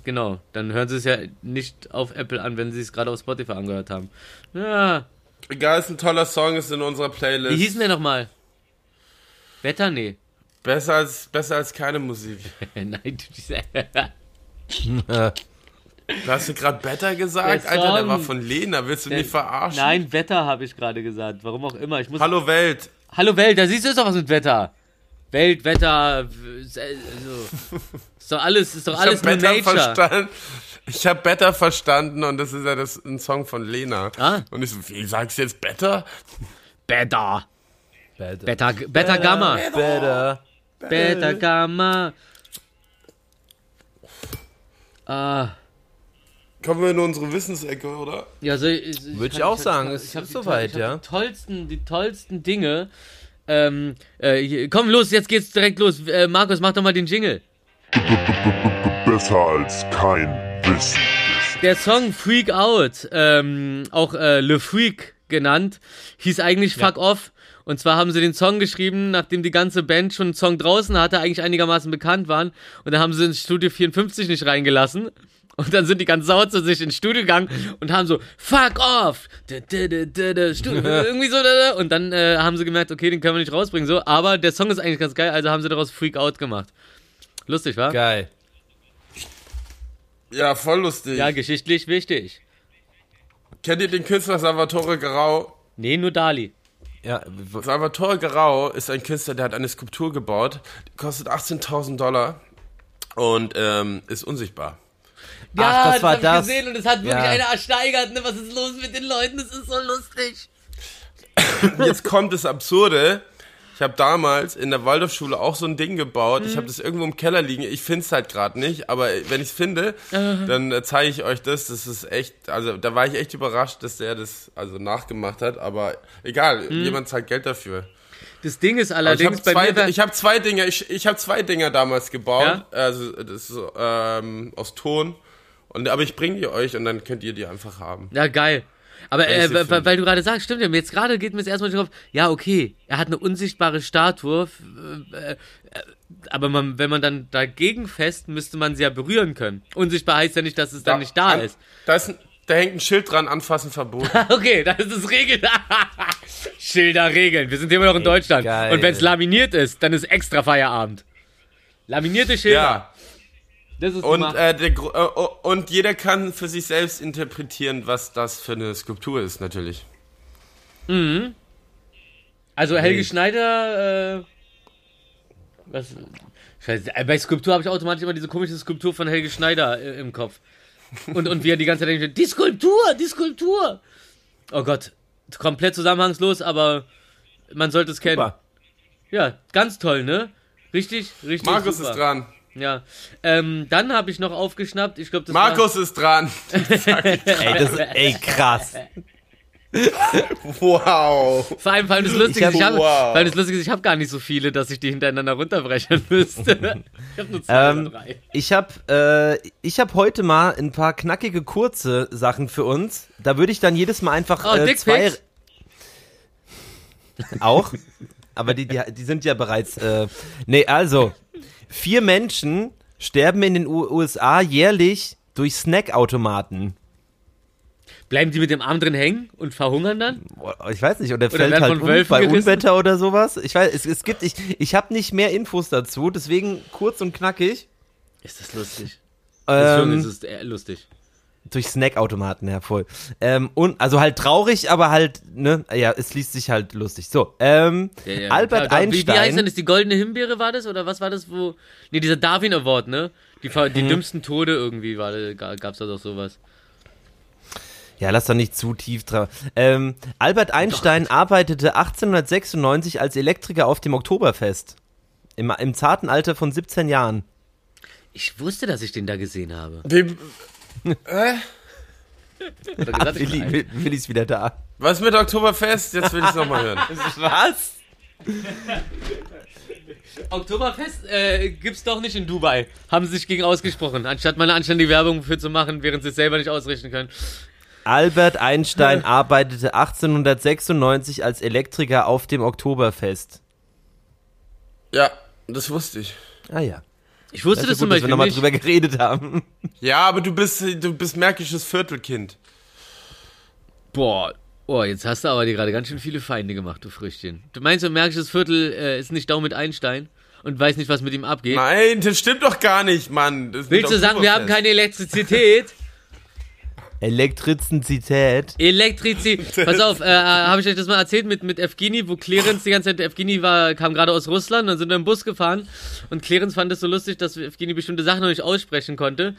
genau, dann hören sie es ja nicht auf Apple an, wenn sie es gerade auf Spotify angehört haben. Ja, Egal, ist ein toller Song, ist in unserer Playlist. wie hieß denn der nochmal? Wetter? Nee. Besser als, besser als keine Musik. Nein, du diese. Du hast du gerade Better gesagt? Der Alter, der war von Lena. Willst du mich verarschen? Nein, Wetter habe ich gerade gesagt. Warum auch immer. Ich muss. Hallo Welt. Hallo Welt, da siehst du ist doch was mit Wetter. Welt, Wetter, w- se- also, ist doch alles, ist doch Ich alles habe nur Better Nature. verstanden. Ich habe Better verstanden und das ist ja das, ein Song von Lena. Ah. Und ich so, wie sagst du jetzt Better? Better. Better. Beta, Beta Gamma. Better. Beta Gamma. Ah, Kommen wir in unsere Wissensecke, oder? ja, so, ich, ich kann- auch hab- sagen, ich es ist soweit, ich ja. Die tollsten, die tollsten Dinge. Ähm, äh, komm los, jetzt geht's direkt los. Äh, Markus, mach doch mal den Jingle. Besser als kein Wissen. Der Song Freak Out, ähm, auch äh, Le Freak genannt, hieß eigentlich Fuck Off. Und zwar haben sie den Song geschrieben, nachdem die ganze Band schon einen Song draußen hatte, eigentlich einigermaßen bekannt waren. Und dann haben sie ins Studio 54 nicht reingelassen. Und dann sind die ganz sauer zu sich ins Studio gegangen und haben so Fuck off! Irgendwie so. Und dann äh, haben sie gemerkt, okay, den können wir nicht rausbringen. so. Aber der Song ist eigentlich ganz geil, also haben sie daraus Freak Out gemacht. Lustig, wa? Geil. Ja, voll lustig. Ja, geschichtlich wichtig. Kennt ihr den Künstler Salvatore Garau? Nee, nur Dali. Ja, Salvatore Garau ist ein Künstler, der hat eine Skulptur gebaut, die kostet 18.000 Dollar und ähm, ist unsichtbar. Ach, das war hab ich das. gesehen und es hat wirklich Ja. einer ersteigert. Ne? Was ist los mit den Leuten? Das ist so lustig. Jetzt kommt das Absurde. Ich habe damals in der Waldorfschule auch so ein Ding gebaut. Ich habe das irgendwo im Keller liegen. Ich finde es halt gerade nicht, aber wenn ich es finde, dann äh, zeige ich euch das. Das ist echt, also da war ich echt überrascht, dass der das also nachgemacht hat. Aber egal, jemand zahlt Geld dafür. Das Ding ist ich allerdings habe bei mir. zwei, war- ich hab zwei Dinger, ich, ich habe zwei Dinger damals gebaut. Ja? Also das ist ähm, aus Ton. Und, aber ich bringe die euch und dann könnt ihr die einfach haben. ja, geil. Aber äh, weil, weil du gerade sagst, stimmt ja, jetzt gerade geht mir das erstmal den Kopf, ja, okay, er hat eine unsichtbare Statue, äh, äh, aber man, wenn man dann dagegen fest, müsste man sie ja berühren können. Unsichtbar heißt ja nicht, dass es dann nicht da an- ist. Da, ein, da hängt ein Schild dran, anfassen verboten. Okay, das ist das Regel. Schilder regeln. Wir sind immer noch in Deutschland. geil. Und wenn es laminiert ist, dann ist extra Feierabend. Laminierte Schilder. ja. Das ist Und, äh, der, äh, oh, und jeder kann für sich selbst interpretieren, was das für eine Skulptur ist, natürlich. Also Helge Schneider, äh, was, Scheiße, bei Skulptur habe ich automatisch immer diese komische Skulptur von Helge Schneider äh, im Kopf. Und, und wie er die ganze Zeit denkt, die Skulptur, die Skulptur. Oh Gott, komplett zusammenhangslos, aber man sollte es kennen. Super. Ja, ganz toll, ne? Richtig, richtig Markus super. ist dran. Ja, ähm, dann habe ich noch aufgeschnappt, ich glaube, das Markus ist dran. ey, das ist, ey, krass. Wow. vor allem, allem das Lustige ist, Ich hab- habe wow. das ist, ich habe gar nicht so viele, dass ich die hintereinander runterbrechen müsste. ich habe nur zwei Ähm, oder drei. ich habe äh, ich hab heute mal ein paar knackige, kurze Sachen für uns. Da würde ich dann jedes Mal einfach Oh, äh, zwei... Auch? Aber die, die, die sind ja bereits... Äh, nee, also, vier Menschen sterben in den U USA jährlich durch Snackautomaten. Bleiben die mit dem Arm drin hängen und verhungern dann? Ich weiß nicht, oder, fällt werden halt um bei gerissen? Unwetter oder sowas. Ich weiß, es, es gibt, ich, ich habe nicht mehr Infos dazu, deswegen kurz und knackig. Ist das lustig? Ähm, Ähm, ist es eher lustig. durch Snackautomaten, ja, voll. Ähm, und, also halt traurig, aber halt, ne, ja, es liest sich halt lustig. So, ähm, Ja, ja. Albert da- Einstein. Wie, wie heißt denn das? Die goldene Himbeere war das? Oder was war das, wo. Nee, dieser Darwin Award, ne? Die, die dümmsten Tode irgendwie war, da- ga- gab's da doch sowas. Ja, lass da nicht zu tief drauf. Ähm, Albert Einstein arbeitete 1896 als Elektriker auf dem Oktoberfest. Im, Im zarten Alter von 17 Jahren. Ich wusste, dass ich den da gesehen habe. Dem, gesagt, ich Willi, bin Will- Willi ist wieder da. was mit Oktoberfest? Jetzt will ich es nochmal hören. Was? Oktoberfest äh, gibt's doch nicht in Dubai. Haben sie sich gegen ausgesprochen. Anstatt mal eine anständige Werbung für zu machen, während sie es selber nicht ausrichten können. Albert Einstein arbeitete 1896 als Elektriker auf dem Oktoberfest. Ja, das wusste ich. Ah ja. Ich wusste Das das, ist zum gut, dass wir Beispiel nochmal drüber geredet haben. Ja, aber du bist, du bist märkisches Viertelkind. Boah, oh, jetzt hast du aber dir gerade ganz schön viele Feinde gemacht, du Früchtchen. Du meinst, du merkst, das Viertel äh, ist nicht Dau mit Einstein und weiß nicht, was mit ihm abgeht? Nein, das stimmt doch gar nicht, Mann. Willst du sagen, wir haben keine Elektrizität? Elektrizität. Elektrizität. Pass auf, äh, habe ich euch das mal erzählt mit, mit Evgeny, wo Clarence die ganze Zeit, Evgeny war, kam gerade aus Russland, dann sind wir im Bus gefahren und Clarence fand es so lustig, dass Evgeny bestimmte Sachen noch nicht aussprechen konnte.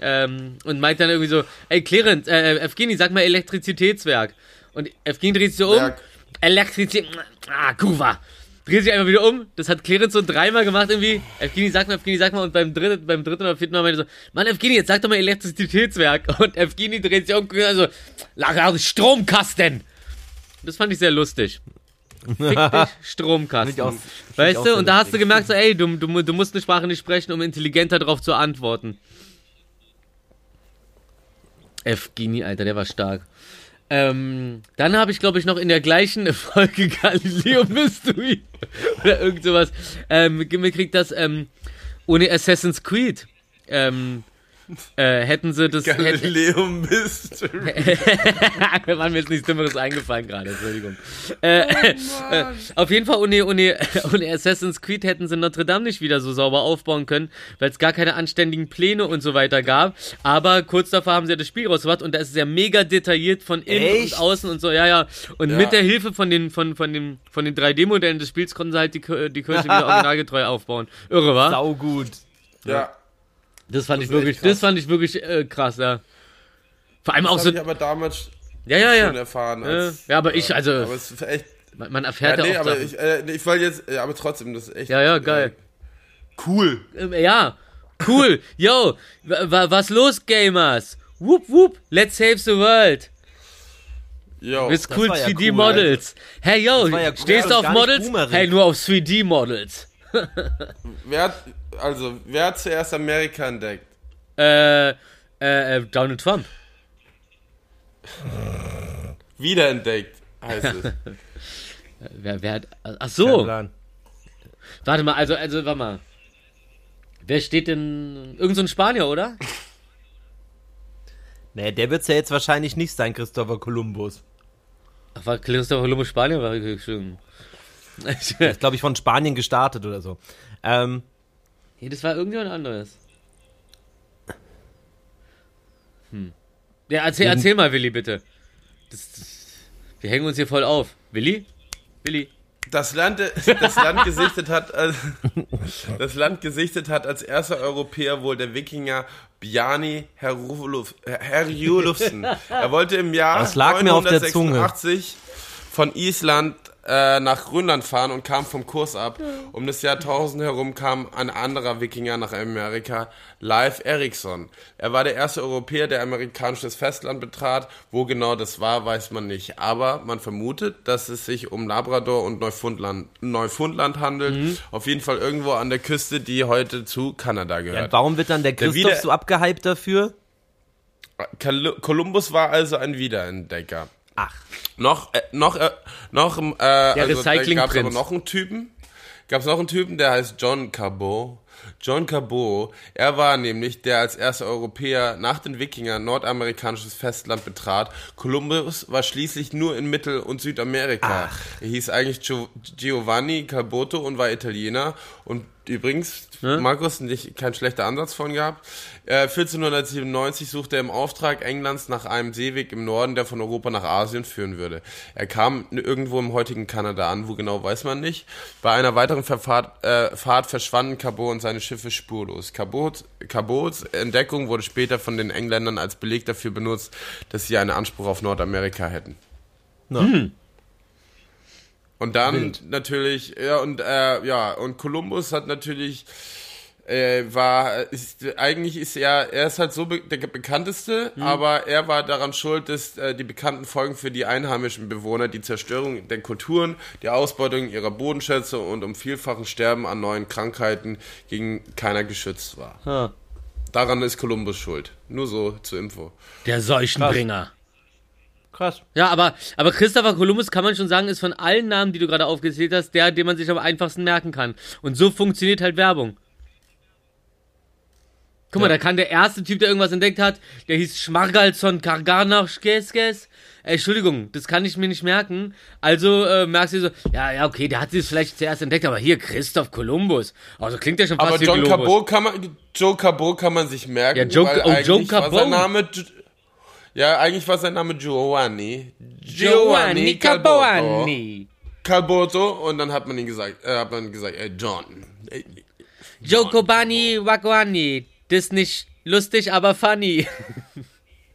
Ähm, und meint dann irgendwie so, ey Clarence, äh, Evgeny, sag mal Elektrizitätswerk. Und Evgeny dreht sich so um. Werk. Elektrizität, ah, Kuva. Dreht sich einfach wieder um. Das hat Clarence so dreimal gemacht irgendwie. Evgeny, sag mal, Evgeny, sag mal. Und beim dritten, beim dritten oder vierten Mal meinte er so, Mann, Evgeny, jetzt sag doch mal Elektrizitätswerk. Und Evgeny dreht sich um und also, Lager, Stromkasten. Das fand ich sehr lustig. Fick dich, Stromkasten. Ich weißt du, und da hast du gemerkt, so, ey, du, du, du musst eine Sprache nicht sprechen, um intelligenter darauf zu antworten. Evgeny, Alter, der war stark. Ähm, dann habe ich, glaube ich, noch in der gleichen Folge Galileo Mystery oder irgend sowas. Ähm, mitgekriegt, dass ähm, ohne Assassin's Creed. Ähm, äh, hätten sie das. Galileo Mystery. Mann, mir ist nichts Dümmeres eingefallen gerade, Entschuldigung. Äh, äh, auf jeden Fall, ohne, ohne, ohne Assassin's Creed hätten sie Notre Dame nicht wieder so sauber aufbauen können, weil es gar keine anständigen Pläne und so weiter gab. Aber kurz davor haben sie ja das Spiel rausgebracht und da ist es ja mega detailliert von innen Echt? und außen und so, ja, ja. Und Ja. mit der Hilfe von den, von, von den, von den 3D-Modellen des Spiels konnten sie halt die, die Kirche wieder originalgetreu aufbauen. Irre, wa? Sau gut. Ja. Das fand ich Das ist wirklich, das fand ich wirklich äh, krass, ja. Vor allem auch Das so, habe ich aber damals ja, ja, schon ja. erfahren. Äh, Als, ja, aber ich, also, aber es ist echt. man, man Ja, erfährt ja, nee, auch aber Sachen. ich, äh, nee, ich wollte jetzt, ja, aber trotzdem, das ist echt. Ja, ja, geil. Äh, cool. Ähm, Ja, cool. Yo, wa- wa- was los, Gamers? Whoop, whoop, let's save the world. Yo. With cool war ja 3D cool, Models. Hey, yo, ja cool. stehst Ja, du auf Models? boomerig. Hey, nur auf 3D Models. Wer hat, also, wer hat zuerst Amerika entdeckt? Äh, äh, äh, Donald Trump. Wiederentdeckt, heißt es. Wer, wer hat, ach so, Plan. warte mal, also, also, warte mal. Wer steht denn, irgend so ein Spanier, oder? Nee, der wird's ja jetzt wahrscheinlich nicht sein, Christopher Columbus. Ach, war Christopher Columbus Spanier? War ich schon. Der ist, glaube ich, von Spanien gestartet oder so. Ähm, Nee, das war irgendjemand anderes. Hm. Ja, erzähl, erzähl mal, Willi, bitte. Das, das, wir hängen uns hier voll auf. Willi? Willi? Das Land, das Land gesichtet hat, als, das Land gesichtet hat als erster Europäer wohl der Wikinger Bjarni Herjuluf- Herjulufsen. Er wollte im Jahr Das lag mir auf der Zunge. 986 von Island äh, nach Grönland fahren und kam vom Kurs ab. Um das Jahr 1000 herum kam ein anderer Wikinger nach Amerika, Leif Erikson. Er war der erste Europäer, der amerikanisches Festland betrat. Wo genau das war, weiß man nicht. Aber man vermutet, dass es sich um Labrador und Neufundland, Neufundland handelt. Mhm. Auf jeden Fall irgendwo an der Küste, die heute zu Kanada ja, gehört. warum wird dann der Der Christoph wieder- so abgehypt dafür? Kol- Kolumbus war also ein Wiederentdecker. Ach, Noch, äh, noch, äh, noch, äh, also da Recyclingprinz. gab's aber noch einen Typen. Gab's noch einen Typen, der heißt John Cabot. John Cabot, er war nämlich der als erster Europäer nach den Wikingern nordamerikanisches Festland betrat. Kolumbus war schließlich nur in Mittel- und Südamerika. Er hieß eigentlich Gio Giovanni Caboto und war Italiener. Und übrigens, Markus, nicht, kein schlechter Ansatz von gehabt. Äh, 1497 suchte er im Auftrag Englands nach einem Seeweg im Norden, der von Europa nach Asien führen würde. Er kam irgendwo im heutigen Kanada an, wo genau weiß man nicht. Bei einer weiteren Verfahrt, äh, Fahrt verschwanden Cabot und seine Schiffe spurlos. Cabot, Cabots Entdeckung wurde später von den Engländern als Beleg dafür benutzt, dass sie einen Anspruch auf Nordamerika hätten. na. Hm. Und dann natürlich, ja, und äh, ja, und Kolumbus hat natürlich äh, war ist, eigentlich ist er er ist halt so be der bekannteste, aber er war daran schuld, dass äh, die bekannten Folgen für die einheimischen Bewohner die Zerstörung der Kulturen, die Ausbeutung ihrer Bodenschätze und um vielfachen Sterben an neuen Krankheiten gegen keiner geschützt war. Ha. Daran ist Kolumbus schuld. Nur so zur Info. Der Seuchenbringer. Krass. Ja, aber, aber Christopher Columbus kann man schon sagen, ist von allen Namen, die du gerade aufgezählt hast, der, den man sich am einfachsten merken kann. Und so funktioniert halt Werbung. Guck mal, da kann der erste Typ, der irgendwas entdeckt hat, der hieß Schmargalson Karganachskeskes. Äh, Entschuldigung, das kann ich mir nicht merken. Also äh, merkst du so, ja, ja, okay, der hat sie vielleicht zuerst entdeckt, aber hier Christoph Kolumbus. Also klingt ja schon fast Aber wie John. Cabot kann man, Joe Cabot kann man sich merken. Ja, Joe- weil oh, Joe Cabot. Sein Name, ja, eigentlich war sein Name Giovanni. Giovanni. Caboani. Calboto. Und dann hat man ihn gesagt, äh, hat man gesagt, ey, John. Ey, Jokobani Wagwani. Das ist nicht lustig, aber funny.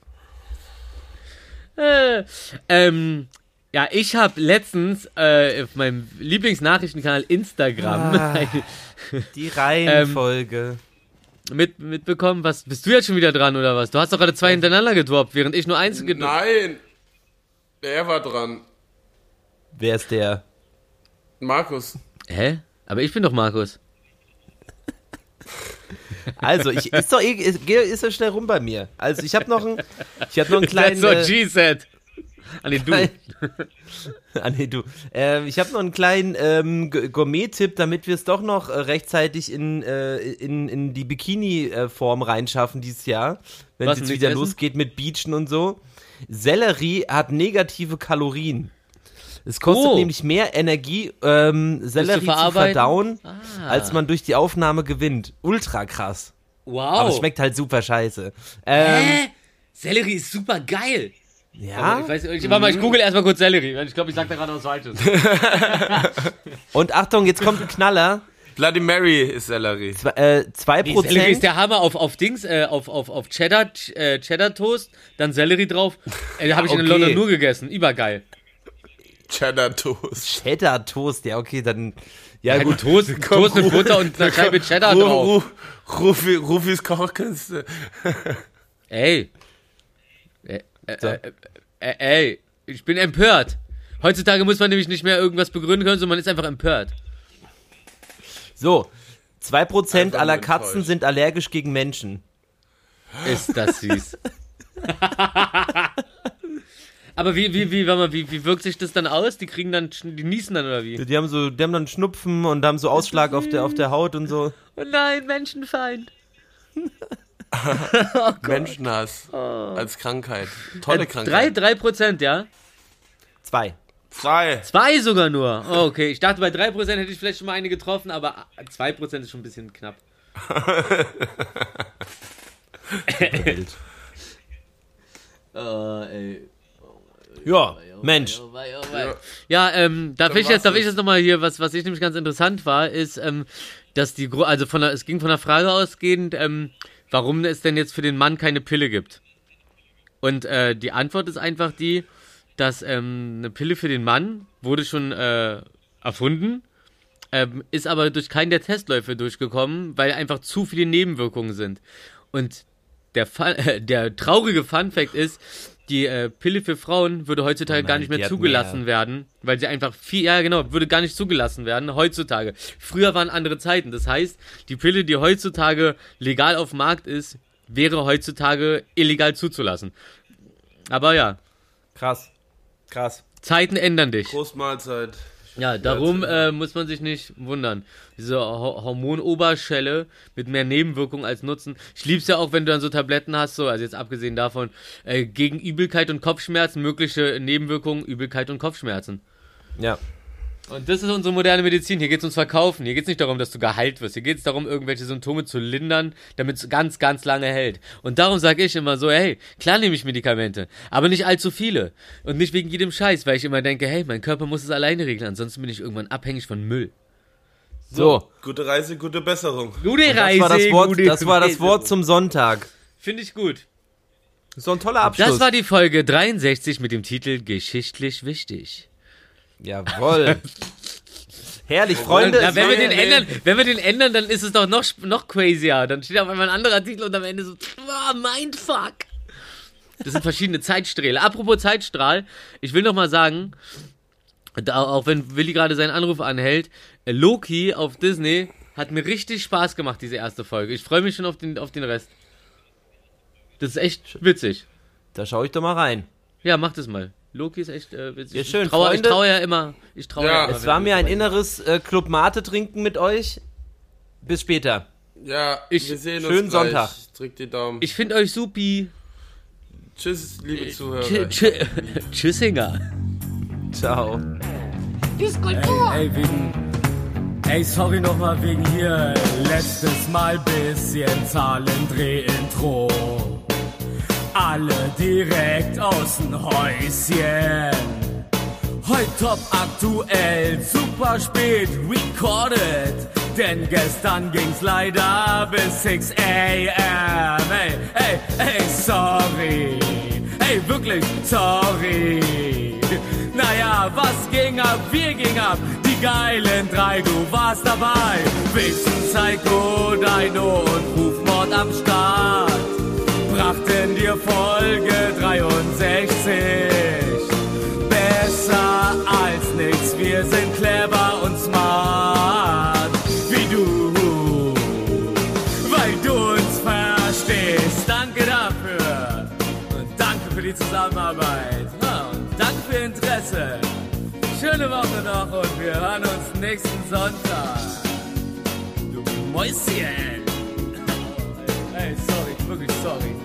äh, ähm, ja, ich habe letztens äh, auf meinem Lieblingsnachrichtenkanal Instagram Ah. Die Reihenfolge. Mit, mitbekommen, was bist du jetzt schon wieder dran oder was? Du hast doch gerade zwei hintereinander gedroppt, während ich nur eins gedroppt Nein. Er war dran. Wer ist der? Markus. Hä? Aber ich bin doch Markus. Also, ich, ist doch eh, ist, ist ja schnell rum bei mir. Also, ich habe noch einen, ich habe noch einen kleinen, That's what she said. Ah, nee, du. Ah, nee, du. Ähm, ich habe noch einen kleinen ähm, Gourmet-Tipp, damit wir es doch noch äh, rechtzeitig in, äh, in, in die Bikini-Form reinschaffen dieses Jahr, wenn es jetzt wieder essen? losgeht mit Beachen und so. Sellerie hat negative Kalorien. Es kostet Oh. nämlich mehr Energie, ähm, Sellerie zu verdauen, Ah. als man durch die Aufnahme gewinnt. Ultra krass. Wow. Aber es schmeckt halt super scheiße. Ähm, Hä? Sellerie ist super geil. Ja. Ich weiß, ich, warte mal, ich google erstmal kurz Sellerie. weil Ich glaube, ich sag da gerade was Falsches. Und Achtung, jetzt kommt ein Knaller. Bloody Mary ist Sellerie. Zwei, äh, zwei Nee, Sellerie ist Prozent. der Hammer auf, auf Dings, äh, auf, auf, auf Cheddar, äh, Cheddar Toast, dann Sellerie drauf. Äh, habe ich in Okay. London nur gegessen. Übergeil. Cheddar Toast. Cheddar Toast, ja, okay, dann. Ja, Ja, gut. Toast, Toast mit Butter und einer Scheibe Cheddar drauf. Ruf, Rufi, Rufis Kochkünste. Ey. Äh, äh, äh, äh, ey, ich bin empört. Heutzutage muss man nämlich nicht mehr irgendwas begründen können, sondern man ist einfach empört. So, 2% Einfach aller Katzen enttäuscht. sind allergisch gegen Menschen. Ist das süß. Aber wie, wie, wie, warte mal, wie, wie wirkt sich das dann aus? Die kriegen dann, die niesen dann oder wie? Die haben so, die haben dann Schnupfen und haben so Ausschlag auf der, auf der Haut und so. Oh nein, Menschenfeind. Menschenhass. Als Krankheit. Tolle Äh, Drei, Krankheit. drei Prozent, ja? Zwei. Zwei. Zwei sogar nur. Oh, okay, ich dachte, bei drei Prozent hätte ich vielleicht schon mal eine getroffen, aber zwei Prozent ist schon ein bisschen knapp. Oh, ey. Ja, Mensch. Ja, ähm, darf ich jetzt, darf ich jetzt nochmal hier, was, was ich nämlich ganz interessant war, ist, ähm, dass die, also von der, es ging von der Frage ausgehend, ähm, warum es denn jetzt für den Mann keine Pille gibt. Und äh, die Antwort ist einfach die, dass ähm, eine Pille für den Mann wurde schon äh, erfunden, ähm, ist aber durch keinen der Testläufe durchgekommen, weil einfach zu viele Nebenwirkungen sind. Und der, Fun, äh, der traurige Funfact ist, die äh, Pille für Frauen würde heutzutage Oh nein, gar nicht mehr zugelassen mehr. werden, weil sie einfach viel, ja genau, würde gar nicht zugelassen werden heutzutage. Früher waren andere Zeiten. Das heißt, die Pille, die heutzutage legal auf dem Markt ist, wäre heutzutage illegal zuzulassen. Aber ja, Krass. Krass. Zeiten ändern dich. Großmahlzeit. Ja, darum äh, muss man sich nicht wundern. Diese Ho Hormonoberschelle mit mehr Nebenwirkungen als Nutzen. Ich lieb's ja auch, wenn du dann so Tabletten hast, so, also jetzt abgesehen davon, äh, gegen Übelkeit und Kopfschmerzen, mögliche Nebenwirkungen, Übelkeit und Kopfschmerzen. Ja. Und das ist unsere moderne Medizin. Hier geht's ums Verkaufen. Hier geht's nicht darum, dass du geheilt wirst. Hier geht's darum, irgendwelche Symptome zu lindern, damit es ganz, ganz lange hält. Und darum sage ich immer so, hey, klar nehme ich Medikamente, aber nicht allzu viele. Und nicht wegen jedem Scheiß, weil ich immer denke, hey, mein Körper muss es alleine regeln, ansonsten bin ich irgendwann abhängig von Müll. So, Gute Reise, gute Besserung. Gute das war das Wort, das war das Wort zum Sonntag. Finde ich gut. So ein toller Abschluss. Das war die Folge 63 mit dem Titel Geschichtlich wichtig. Jawohl. Herrlich, Freunde. Na, wenn wir den ändern, wenn wir den ändern, dann ist es doch noch, noch crazier. Dann steht auf einmal ein anderer Titel und am Ende so, oh, Mindfuck. Das sind verschiedene Zeitsträhle. Apropos Zeitstrahl, ich will noch mal sagen, da, auch wenn Willi gerade seinen Anruf anhält, äh, Loki auf Disney hat mir richtig Spaß gemacht, diese erste Folge. Ich freue mich schon auf den, auf den Rest. Das ist echt witzig. Da schaue ich doch mal rein. Ja, mach das mal. Loki ist echt äh, witzig. Ja, schön, ich traue trau ja immer. Ich traue Ja. ja, immer. Es war mir ein inneres äh, Club Mate trinken mit euch. Bis später. Ja, Ich- wir sehen uns schönen gleich. Sonntag. drückt die Daumen. Ich finde euch supi. Tschüss, liebe Zuhörer. Tschü- Tschüssinger. Ciao. Ey, wegen. Ey, sorry nochmal wegen hier. Letztes Mal bisschen Zahlendreh-Intro. Alle direkt aus dem Häuschen. Heute top aktuell, super spät, recorded. Denn gestern ging's leider bis 6 a.m. Ey, ey, ey, sorry. Ey, wirklich sorry. Naja, was ging ab? Wir ging ab. Die geilen drei, du warst dabei. Wichsen, Psycho, Dino und Rufmord am Start. Brachten dir Folge 63. Besser als nichts, wir sind clever und smart. Wie du, weil du uns verstehst. Danke dafür. Und danke für die Zusammenarbeit. Und danke für Interesse. Schöne Woche noch und wir hören uns nächsten Sonntag. Du Mäuschen. Hey, sorry, wirklich sorry.